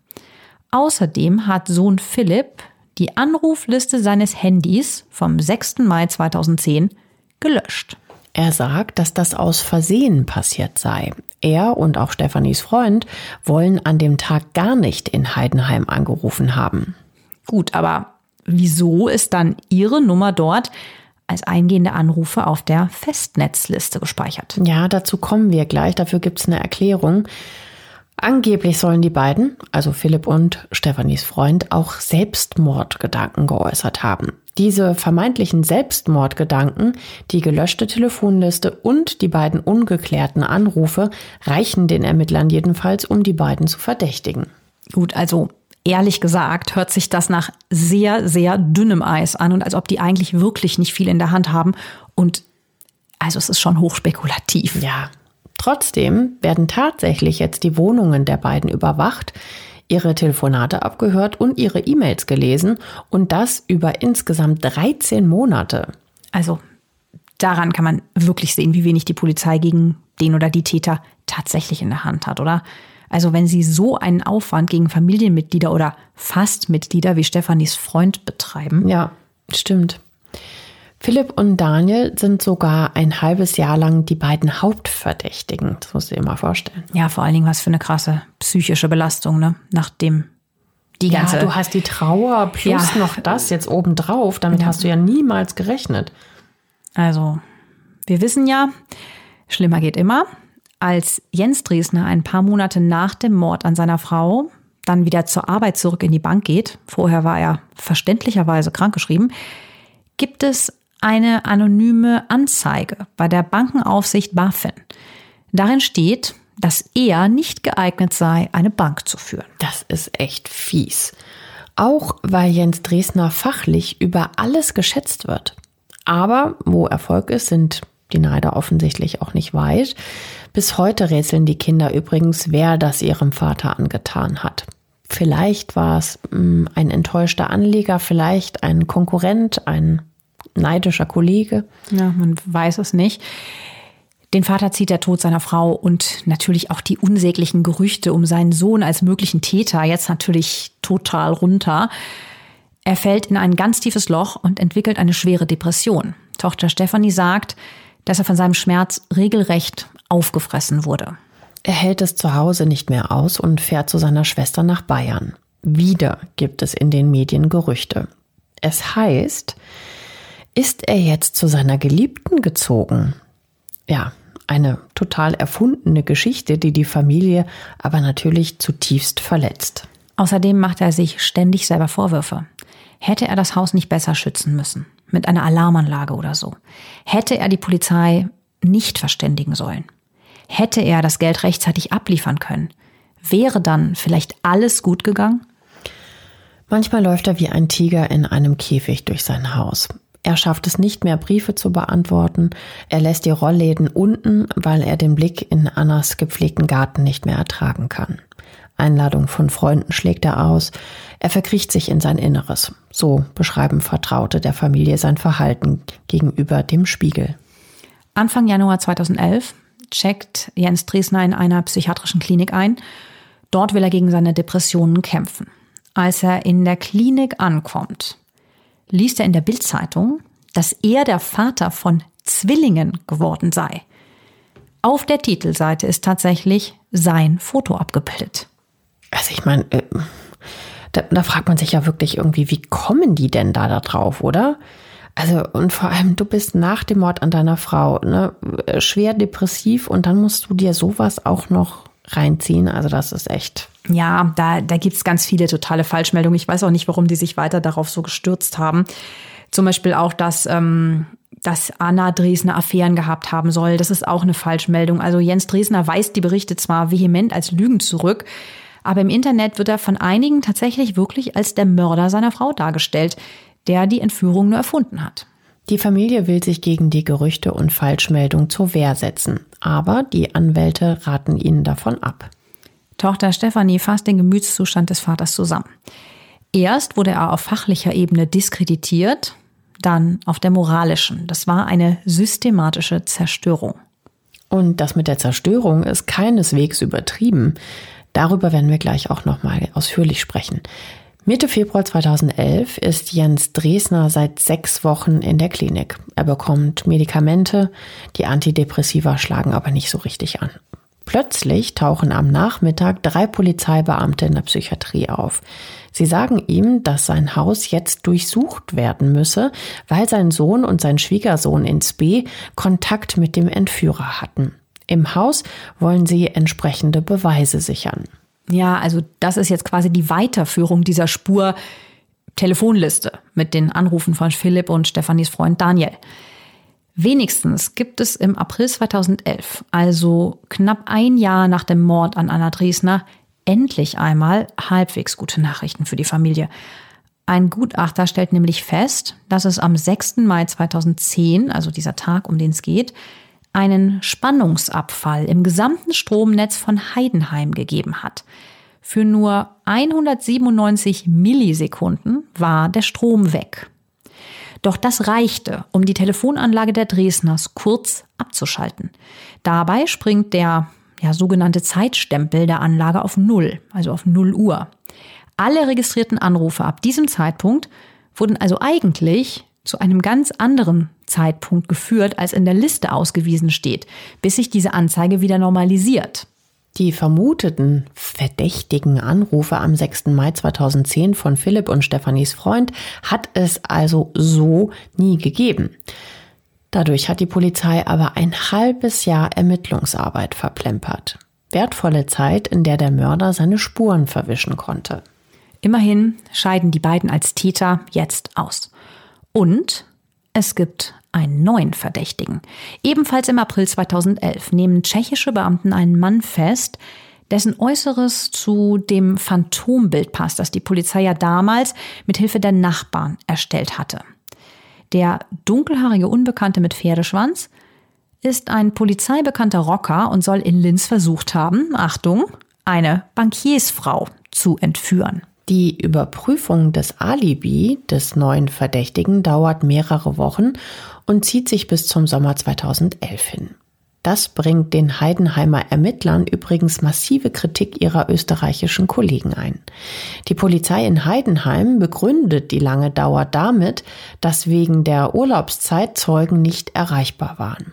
Außerdem hat Sohn Philipp die Anrufliste seines Handys vom 6. Mai 2010 gelöscht. Er sagt, dass das aus Versehen passiert sei. Er und auch Stefanis Freund wollen an dem Tag gar nicht in Heidenheim angerufen haben. Gut, aber wieso ist dann Ihre Nummer dort als eingehende Anrufe auf der Festnetzliste gespeichert? Ja, dazu kommen wir gleich. Dafür gibt es eine Erklärung. Angeblich sollen die beiden, also Philipp und Stefanis Freund, auch Selbstmordgedanken geäußert haben. Diese vermeintlichen Selbstmordgedanken, die gelöschte Telefonliste und die beiden ungeklärten Anrufe reichen den Ermittlern jedenfalls, um die beiden zu verdächtigen. Gut, also ehrlich gesagt hört sich das nach sehr, sehr dünnem Eis an und als ob die eigentlich wirklich nicht viel in der Hand haben. Und also es ist schon hochspekulativ. Ja, Trotzdem werden tatsächlich jetzt die Wohnungen der beiden überwacht. ihre Telefonate abgehört und ihre E-Mails gelesen und das über insgesamt 13 Monate. Also daran kann man wirklich sehen, wie wenig die Polizei gegen den oder die Täter tatsächlich in der Hand hat, oder? Also wenn sie so einen Aufwand gegen Familienmitglieder oder fast Mitglieder wie Stefanis Freund betreiben. Ja, stimmt. Philipp und Daniel sind sogar ein halbes Jahr lang die beiden Hauptverdächtigen. Das musst du dir mal vorstellen. Ja, vor allen Dingen was für eine krasse psychische Belastung, ne? Nachdem die ganze. Ja, du hast die Trauer plus ja. noch das jetzt obendrauf. Damit ja. hast du ja niemals gerechnet. Also, wir wissen ja, schlimmer geht immer. Als Jens Dresner ein paar Monate nach dem Mord an seiner Frau dann wieder zur Arbeit zurück in die Bank geht, vorher war er verständlicherweise krankgeschrieben, gibt es eine anonyme Anzeige bei der Bankenaufsicht BaFin. Darin steht, dass er nicht geeignet sei, eine Bank zu führen. Das ist echt fies. Auch weil Jens Dresner fachlich über alles geschätzt wird. Aber wo Erfolg ist, sind die Neider offensichtlich auch nicht weit. Bis heute rätseln die Kinder übrigens, wer das ihrem Vater angetan hat. Vielleicht war es hm, ein enttäuschter Anleger, vielleicht ein Konkurrent, ein neidischer Kollege. Ja, man weiß es nicht. Den Vater zieht der Tod seiner Frau und natürlich auch die unsäglichen Gerüchte um seinen Sohn als möglichen Täter jetzt natürlich total runter. Er fällt in ein ganz tiefes Loch und entwickelt eine schwere Depression. Tochter Stephanie sagt, dass er von seinem Schmerz regelrecht aufgefressen wurde. Er hält es zu Hause nicht mehr aus und fährt zu seiner Schwester nach Bayern. Wieder gibt es in den Medien Gerüchte. Es heißt, ist er jetzt zu seiner Geliebten gezogen? Ja, eine total erfundene Geschichte, die die Familie aber natürlich zutiefst verletzt. Außerdem macht er sich ständig selber Vorwürfe. Hätte er das Haus nicht besser schützen müssen? Mit einer Alarmanlage oder so? Hätte er die Polizei nicht verständigen sollen? Hätte er das Geld rechtzeitig abliefern können? Wäre dann vielleicht alles gut gegangen? Manchmal läuft er wie ein Tiger in einem Käfig durch sein Haus. Er schafft es nicht mehr, Briefe zu beantworten. Er lässt die Rollläden unten, weil er den Blick in Annas gepflegten Garten nicht mehr ertragen kann. Einladung von Freunden schlägt er aus. Er verkriecht sich in sein Inneres. So beschreiben Vertraute der Familie sein Verhalten gegenüber dem Spiegel. Anfang Januar 2011 checkt Jens Dresner in einer psychiatrischen Klinik ein. Dort will er gegen seine Depressionen kämpfen. Als er in der Klinik ankommt, liest er in der Bildzeitung, dass er der Vater von Zwillingen geworden sei. Auf der Titelseite ist tatsächlich sein Foto abgebildet. Also ich meine, äh, da, da, fragt man sich ja wirklich irgendwie, wie kommen die denn da, da drauf, oder? Also und vor allem, du bist nach dem Mord an deiner Frau ne, schwer depressiv und dann musst du dir sowas auch noch reinziehen. Also das ist echt ja, da, da gibt's ganz viele totale Falschmeldungen. Ich weiß auch nicht, warum die sich weiter darauf so gestürzt haben. Zum Beispiel auch, dass, ähm, dass Anna Dresner Affären gehabt haben soll. Das ist auch eine Falschmeldung. Also Jens Dresner weist die Berichte zwar vehement als Lügen zurück, aber im Internet wird er von einigen tatsächlich wirklich als der Mörder seiner Frau dargestellt, der die Entführung nur erfunden hat. Die Familie will sich gegen die Gerüchte und Falschmeldung zur Wehr setzen, aber die Anwälte raten ihnen davon ab. Tochter Stefanie fasst den Gemütszustand des Vaters zusammen. Erst wurde er auf fachlicher Ebene diskreditiert, dann auf der moralischen. Das war eine systematische Zerstörung. Und das mit der Zerstörung ist keineswegs übertrieben. Darüber werden wir gleich auch noch mal ausführlich sprechen. Mitte Februar 2011 ist Jens Dresner seit sechs Wochen in der Klinik. Er bekommt Medikamente, die Antidepressiva schlagen aber nicht so richtig an. Plötzlich tauchen am Nachmittag drei Polizeibeamte in der Psychiatrie auf. Sie sagen ihm, dass sein Haus jetzt durchsucht werden müsse, weil sein Sohn und sein Schwiegersohn ins B Kontakt mit dem Entführer hatten. Im Haus wollen sie entsprechende Beweise sichern. Ja, also das ist jetzt quasi die Weiterführung dieser Spur Telefonliste mit den Anrufen von Philipp und Stefanis Freund Daniel. Wenigstens gibt es im April 2011, also knapp ein Jahr nach dem Mord an Anna Dresner, endlich einmal halbwegs gute Nachrichten für die Familie. Ein Gutachter stellt nämlich fest, dass es am 6. Mai 2010, also dieser Tag, um den es geht, einen Spannungsabfall im gesamten Stromnetz von Heidenheim gegeben hat. Für nur 197 Millisekunden war der Strom weg. Doch das reichte, um die Telefonanlage der Dresdners kurz abzuschalten. Dabei springt der ja, sogenannte Zeitstempel der Anlage auf Null, also auf Null Uhr. Alle registrierten Anrufe ab diesem Zeitpunkt wurden also eigentlich zu einem ganz anderen Zeitpunkt geführt, als in der Liste ausgewiesen steht, bis sich diese Anzeige wieder normalisiert. Die vermuteten verdächtigen Anrufe am 6. Mai 2010 von Philipp und Stefanis Freund hat es also so nie gegeben. Dadurch hat die Polizei aber ein halbes Jahr Ermittlungsarbeit verplempert. Wertvolle Zeit, in der der Mörder seine Spuren verwischen konnte. Immerhin scheiden die beiden als Täter jetzt aus. Und es gibt einen neuen Verdächtigen. Ebenfalls im April 2011 nehmen tschechische Beamten einen Mann fest, dessen Äußeres zu dem Phantombild passt, das die Polizei ja damals mit Hilfe der Nachbarn erstellt hatte. Der dunkelhaarige Unbekannte mit Pferdeschwanz ist ein polizeibekannter Rocker und soll in Linz versucht haben, Achtung, eine Bankiersfrau zu entführen. Die Überprüfung des Alibi des neuen Verdächtigen dauert mehrere Wochen und zieht sich bis zum Sommer 2011 hin. Das bringt den Heidenheimer Ermittlern übrigens massive Kritik ihrer österreichischen Kollegen ein. Die Polizei in Heidenheim begründet die lange Dauer damit, dass wegen der Urlaubszeit Zeugen nicht erreichbar waren.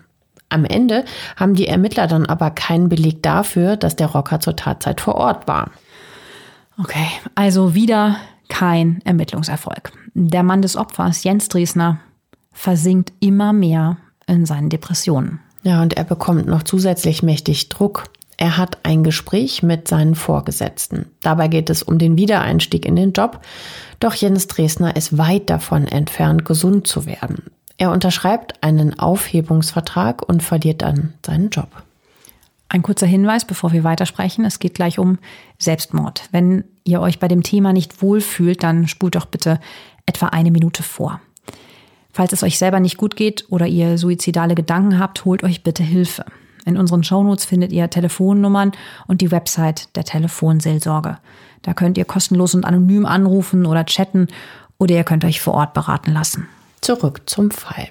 Am Ende haben die Ermittler dann aber keinen Beleg dafür, dass der Rocker zur Tatzeit vor Ort war. Okay, also wieder kein Ermittlungserfolg. Der Mann des Opfers, Jens Driesner, versinkt immer mehr in seinen Depressionen. Ja, und er bekommt noch zusätzlich mächtig Druck. Er hat ein Gespräch mit seinen Vorgesetzten. Dabei geht es um den Wiedereinstieg in den Job. Doch Jens Dresner ist weit davon entfernt, gesund zu werden. Er unterschreibt einen Aufhebungsvertrag und verliert dann seinen Job. Ein kurzer Hinweis, bevor wir weitersprechen. Es geht gleich um Selbstmord. Wenn ihr euch bei dem Thema nicht wohlfühlt, dann spult doch bitte etwa eine Minute vor. Falls es euch selber nicht gut geht oder ihr suizidale Gedanken habt, holt euch bitte Hilfe. In unseren Shownotes findet ihr Telefonnummern und die Website der Telefonseelsorge. Da könnt ihr kostenlos und anonym anrufen oder chatten oder ihr könnt euch vor Ort beraten lassen. Zurück zum Fall.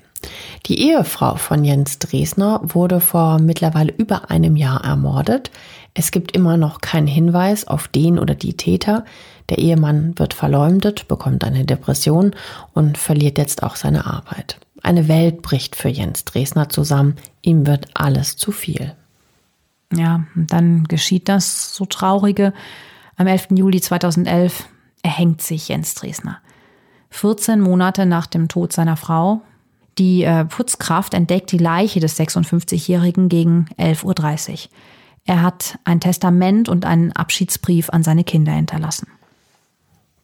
Die Ehefrau von Jens Dresner wurde vor mittlerweile über einem Jahr ermordet. Es gibt immer noch keinen Hinweis auf den oder die Täter. Der Ehemann wird verleumdet, bekommt eine Depression und verliert jetzt auch seine Arbeit. Eine Welt bricht für Jens Dresner zusammen. Ihm wird alles zu viel. Ja, dann geschieht das so traurige. Am 11. Juli 2011 erhängt sich Jens Dresner. 14 Monate nach dem Tod seiner Frau die äh, Putzkraft entdeckt die Leiche des 56-Jährigen gegen 11.30 Uhr. Er hat ein Testament und einen Abschiedsbrief an seine Kinder hinterlassen.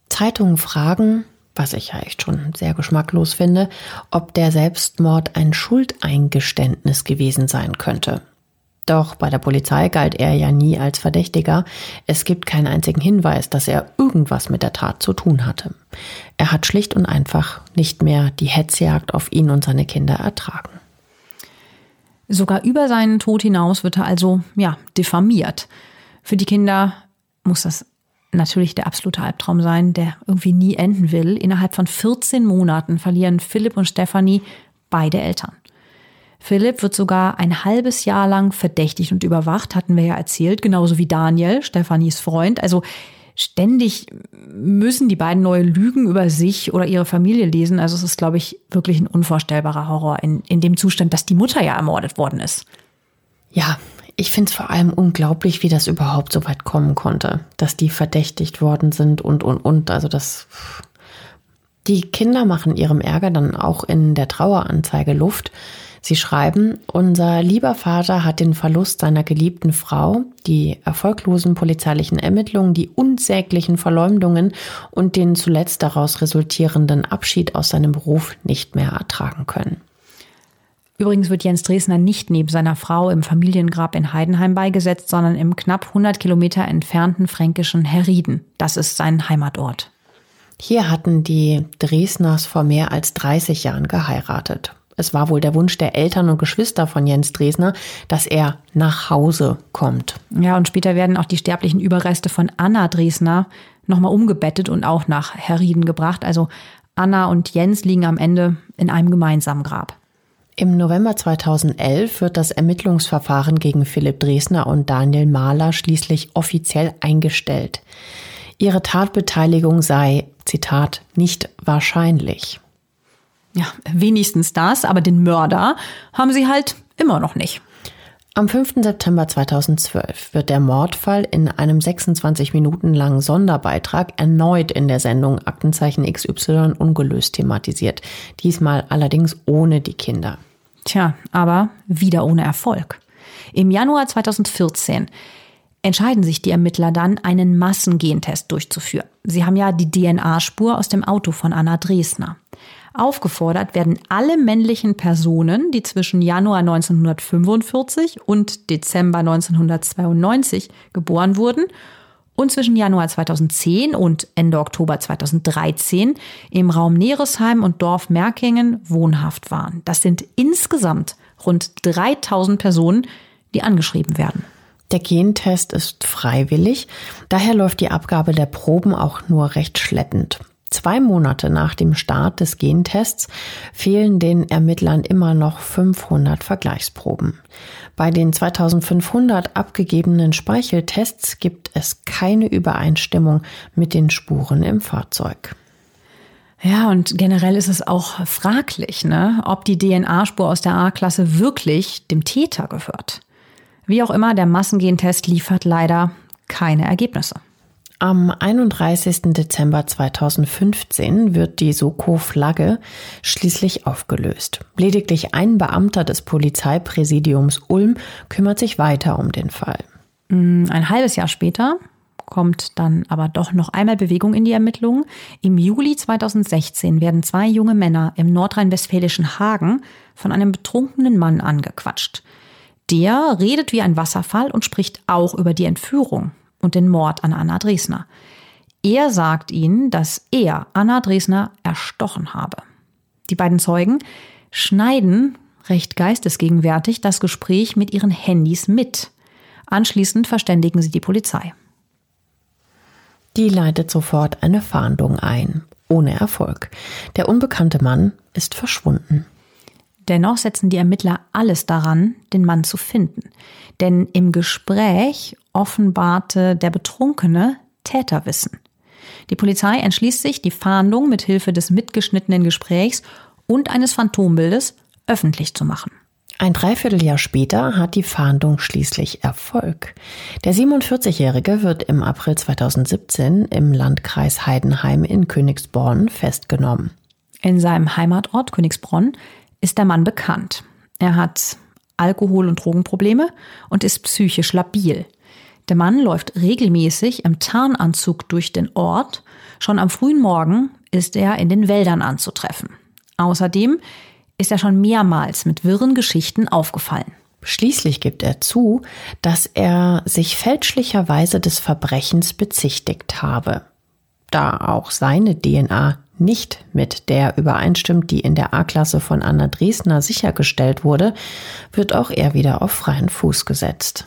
Zeitungen fragen, was ich ja echt schon sehr geschmacklos finde, ob der Selbstmord ein Schuldeingeständnis gewesen sein könnte. Doch bei der Polizei galt er ja nie als Verdächtiger. Es gibt keinen einzigen Hinweis, dass er irgendwas mit der Tat zu tun hatte. Er hat schlicht und einfach nicht mehr die Hetzjagd auf ihn und seine Kinder ertragen. Sogar über seinen Tod hinaus wird er also, ja, diffamiert. Für die Kinder muss das natürlich der absolute Albtraum sein, der irgendwie nie enden will. Innerhalb von 14 Monaten verlieren Philipp und Stephanie beide Eltern. Philipp wird sogar ein halbes Jahr lang verdächtigt und überwacht, hatten wir ja erzählt, genauso wie Daniel, Stefanis Freund. Also ständig müssen die beiden neue Lügen über sich oder ihre Familie lesen. Also es ist, glaube ich, wirklich ein unvorstellbarer Horror in, in dem Zustand, dass die Mutter ja ermordet worden ist. Ja, ich finde es vor allem unglaublich, wie das überhaupt so weit kommen konnte, dass die verdächtigt worden sind und, und, und. Also das. Die Kinder machen ihrem Ärger dann auch in der Traueranzeige Luft. Sie schreiben, unser lieber Vater hat den Verlust seiner geliebten Frau, die erfolglosen polizeilichen Ermittlungen, die unsäglichen Verleumdungen und den zuletzt daraus resultierenden Abschied aus seinem Beruf nicht mehr ertragen können. Übrigens wird Jens Dresner nicht neben seiner Frau im Familiengrab in Heidenheim beigesetzt, sondern im knapp 100 Kilometer entfernten fränkischen Herrieden. Das ist sein Heimatort. Hier hatten die Dresners vor mehr als 30 Jahren geheiratet. Es war wohl der Wunsch der Eltern und Geschwister von Jens Dresner, dass er nach Hause kommt. Ja, und später werden auch die sterblichen Überreste von Anna Dresner nochmal umgebettet und auch nach Herrieden gebracht. Also Anna und Jens liegen am Ende in einem gemeinsamen Grab. Im November 2011 wird das Ermittlungsverfahren gegen Philipp Dresner und Daniel Mahler schließlich offiziell eingestellt. Ihre Tatbeteiligung sei, Zitat, nicht wahrscheinlich. Ja, wenigstens das, aber den Mörder haben sie halt immer noch nicht. Am 5. September 2012 wird der Mordfall in einem 26 Minuten langen Sonderbeitrag erneut in der Sendung Aktenzeichen XY ungelöst thematisiert. Diesmal allerdings ohne die Kinder. Tja, aber wieder ohne Erfolg. Im Januar 2014 entscheiden sich die Ermittler dann, einen Massengentest durchzuführen. Sie haben ja die DNA-Spur aus dem Auto von Anna Dresner. Aufgefordert werden alle männlichen Personen, die zwischen Januar 1945 und Dezember 1992 geboren wurden und zwischen Januar 2010 und Ende Oktober 2013 im Raum Neresheim und Dorf Merkingen wohnhaft waren. Das sind insgesamt rund 3000 Personen, die angeschrieben werden. Der Gentest ist freiwillig, daher läuft die Abgabe der Proben auch nur recht schleppend. Zwei Monate nach dem Start des Gentests fehlen den Ermittlern immer noch 500 Vergleichsproben. Bei den 2500 abgegebenen Speicheltests gibt es keine Übereinstimmung mit den Spuren im Fahrzeug. Ja, und generell ist es auch fraglich, ne, ob die DNA-Spur aus der A-Klasse wirklich dem Täter gehört. Wie auch immer, der Massengentest liefert leider keine Ergebnisse. Am 31. Dezember 2015 wird die Soko-Flagge schließlich aufgelöst. Lediglich ein Beamter des Polizeipräsidiums Ulm kümmert sich weiter um den Fall. Mm, ein halbes Jahr später kommt dann aber doch noch einmal Bewegung in die Ermittlungen. Im Juli 2016 werden zwei junge Männer im nordrhein-westfälischen Hagen von einem betrunkenen Mann angequatscht. Der redet wie ein Wasserfall und spricht auch über die Entführung und den Mord an Anna Dresner. Er sagt ihnen, dass er Anna Dresner erstochen habe. Die beiden Zeugen schneiden recht geistesgegenwärtig das Gespräch mit ihren Handys mit. Anschließend verständigen sie die Polizei. Die leitet sofort eine Fahndung ein, ohne Erfolg. Der unbekannte Mann ist verschwunden. Dennoch setzen die Ermittler alles daran, den Mann zu finden. Denn im Gespräch offenbarte der Betrunkene Täterwissen. Die Polizei entschließt sich, die Fahndung mit Hilfe des mitgeschnittenen Gesprächs und eines Phantombildes öffentlich zu machen. Ein Dreivierteljahr später hat die Fahndung schließlich Erfolg. Der 47-Jährige wird im April 2017 im Landkreis Heidenheim in Königsborn festgenommen. In seinem Heimatort Königsbronn ist der Mann bekannt. Er hat Alkohol- und Drogenprobleme und ist psychisch labil. Der Mann läuft regelmäßig im Tarnanzug durch den Ort. Schon am frühen Morgen ist er in den Wäldern anzutreffen. Außerdem ist er schon mehrmals mit wirren Geschichten aufgefallen. Schließlich gibt er zu, dass er sich fälschlicherweise des Verbrechens bezichtigt habe. Da auch seine DNA nicht mit der übereinstimmt, die in der A-Klasse von Anna Dresner sichergestellt wurde, wird auch er wieder auf freien Fuß gesetzt.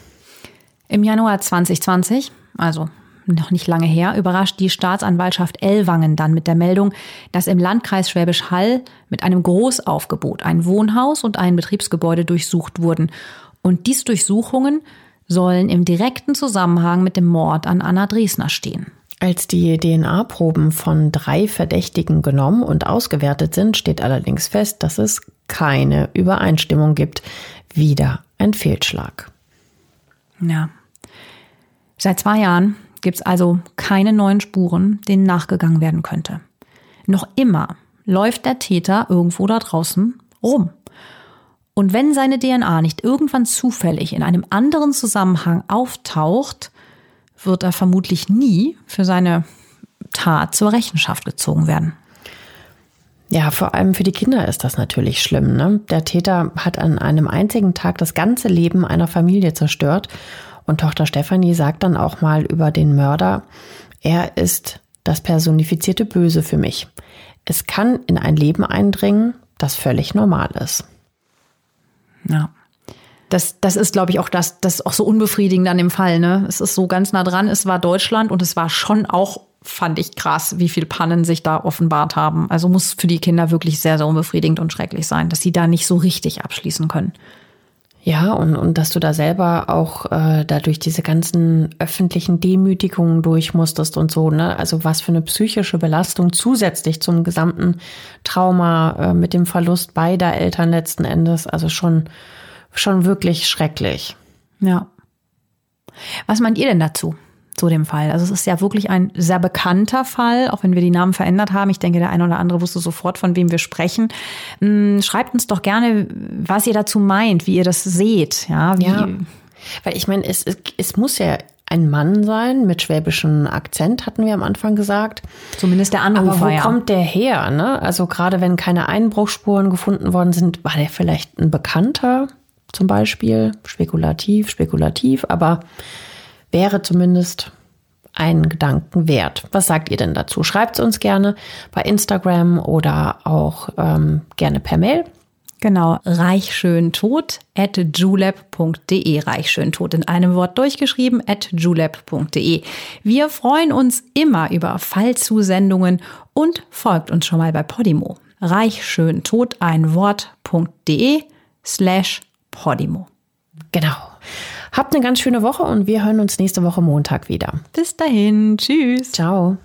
Im Januar 2020, also noch nicht lange her, überrascht die Staatsanwaltschaft Ellwangen dann mit der Meldung, dass im Landkreis Schwäbisch Hall mit einem Großaufgebot ein Wohnhaus und ein Betriebsgebäude durchsucht wurden. Und diese Durchsuchungen sollen im direkten Zusammenhang mit dem Mord an Anna Dresner stehen. Als die DNA-Proben von drei Verdächtigen genommen und ausgewertet sind, steht allerdings fest, dass es keine Übereinstimmung gibt. Wieder ein Fehlschlag. Ja. Seit zwei Jahren gibt es also keine neuen Spuren, denen nachgegangen werden könnte. Noch immer läuft der Täter irgendwo da draußen rum. Und wenn seine DNA nicht irgendwann zufällig in einem anderen Zusammenhang auftaucht, wird er vermutlich nie für seine Tat zur Rechenschaft gezogen werden. Ja, vor allem für die Kinder ist das natürlich schlimm. Ne? Der Täter hat an einem einzigen Tag das ganze Leben einer Familie zerstört. Und Tochter Stefanie sagt dann auch mal über den Mörder, er ist das personifizierte Böse für mich. Es kann in ein Leben eindringen, das völlig normal ist. Ja. Das, das ist, glaube ich, auch das, das ist auch so unbefriedigend an dem Fall. Ne? Es ist so ganz nah dran. Es war Deutschland und es war schon auch, fand ich krass, wie viel Pannen sich da offenbart haben. Also muss für die Kinder wirklich sehr, sehr unbefriedigend und schrecklich sein, dass sie da nicht so richtig abschließen können. Ja, und, und dass du da selber auch äh, dadurch diese ganzen öffentlichen Demütigungen durch musstest und so, ne? Also was für eine psychische Belastung zusätzlich zum gesamten Trauma äh, mit dem Verlust beider Eltern letzten Endes. Also schon, schon wirklich schrecklich. Ja. Was meint ihr denn dazu? Zu dem Fall. Also es ist ja wirklich ein sehr bekannter Fall, auch wenn wir die Namen verändert haben. Ich denke, der eine oder andere wusste sofort, von wem wir sprechen. Hm, schreibt uns doch gerne, was ihr dazu meint, wie ihr das seht. Ja, ja. weil ich meine, es, es, es muss ja ein Mann sein mit schwäbischem Akzent, hatten wir am Anfang gesagt. Zumindest der Anrufer, Aber wo ja. kommt der her? Ne? Also gerade wenn keine Einbruchspuren gefunden worden sind, war der vielleicht ein Bekannter zum Beispiel? Spekulativ, spekulativ, aber wäre zumindest einen Gedanken wert. Was sagt ihr denn dazu? Schreibt es uns gerne bei Instagram oder auch ähm, gerne per Mail. Genau, reichschöntot at julep.de. Reichschöntot in einem Wort durchgeschrieben at julep.de. Wir freuen uns immer über Fallzusendungen und folgt uns schon mal bei Podimo. Reichschöntot ein Wort.de slash Podimo. Genau. Habt eine ganz schöne Woche und wir hören uns nächste Woche Montag wieder. Bis dahin. Tschüss. Ciao.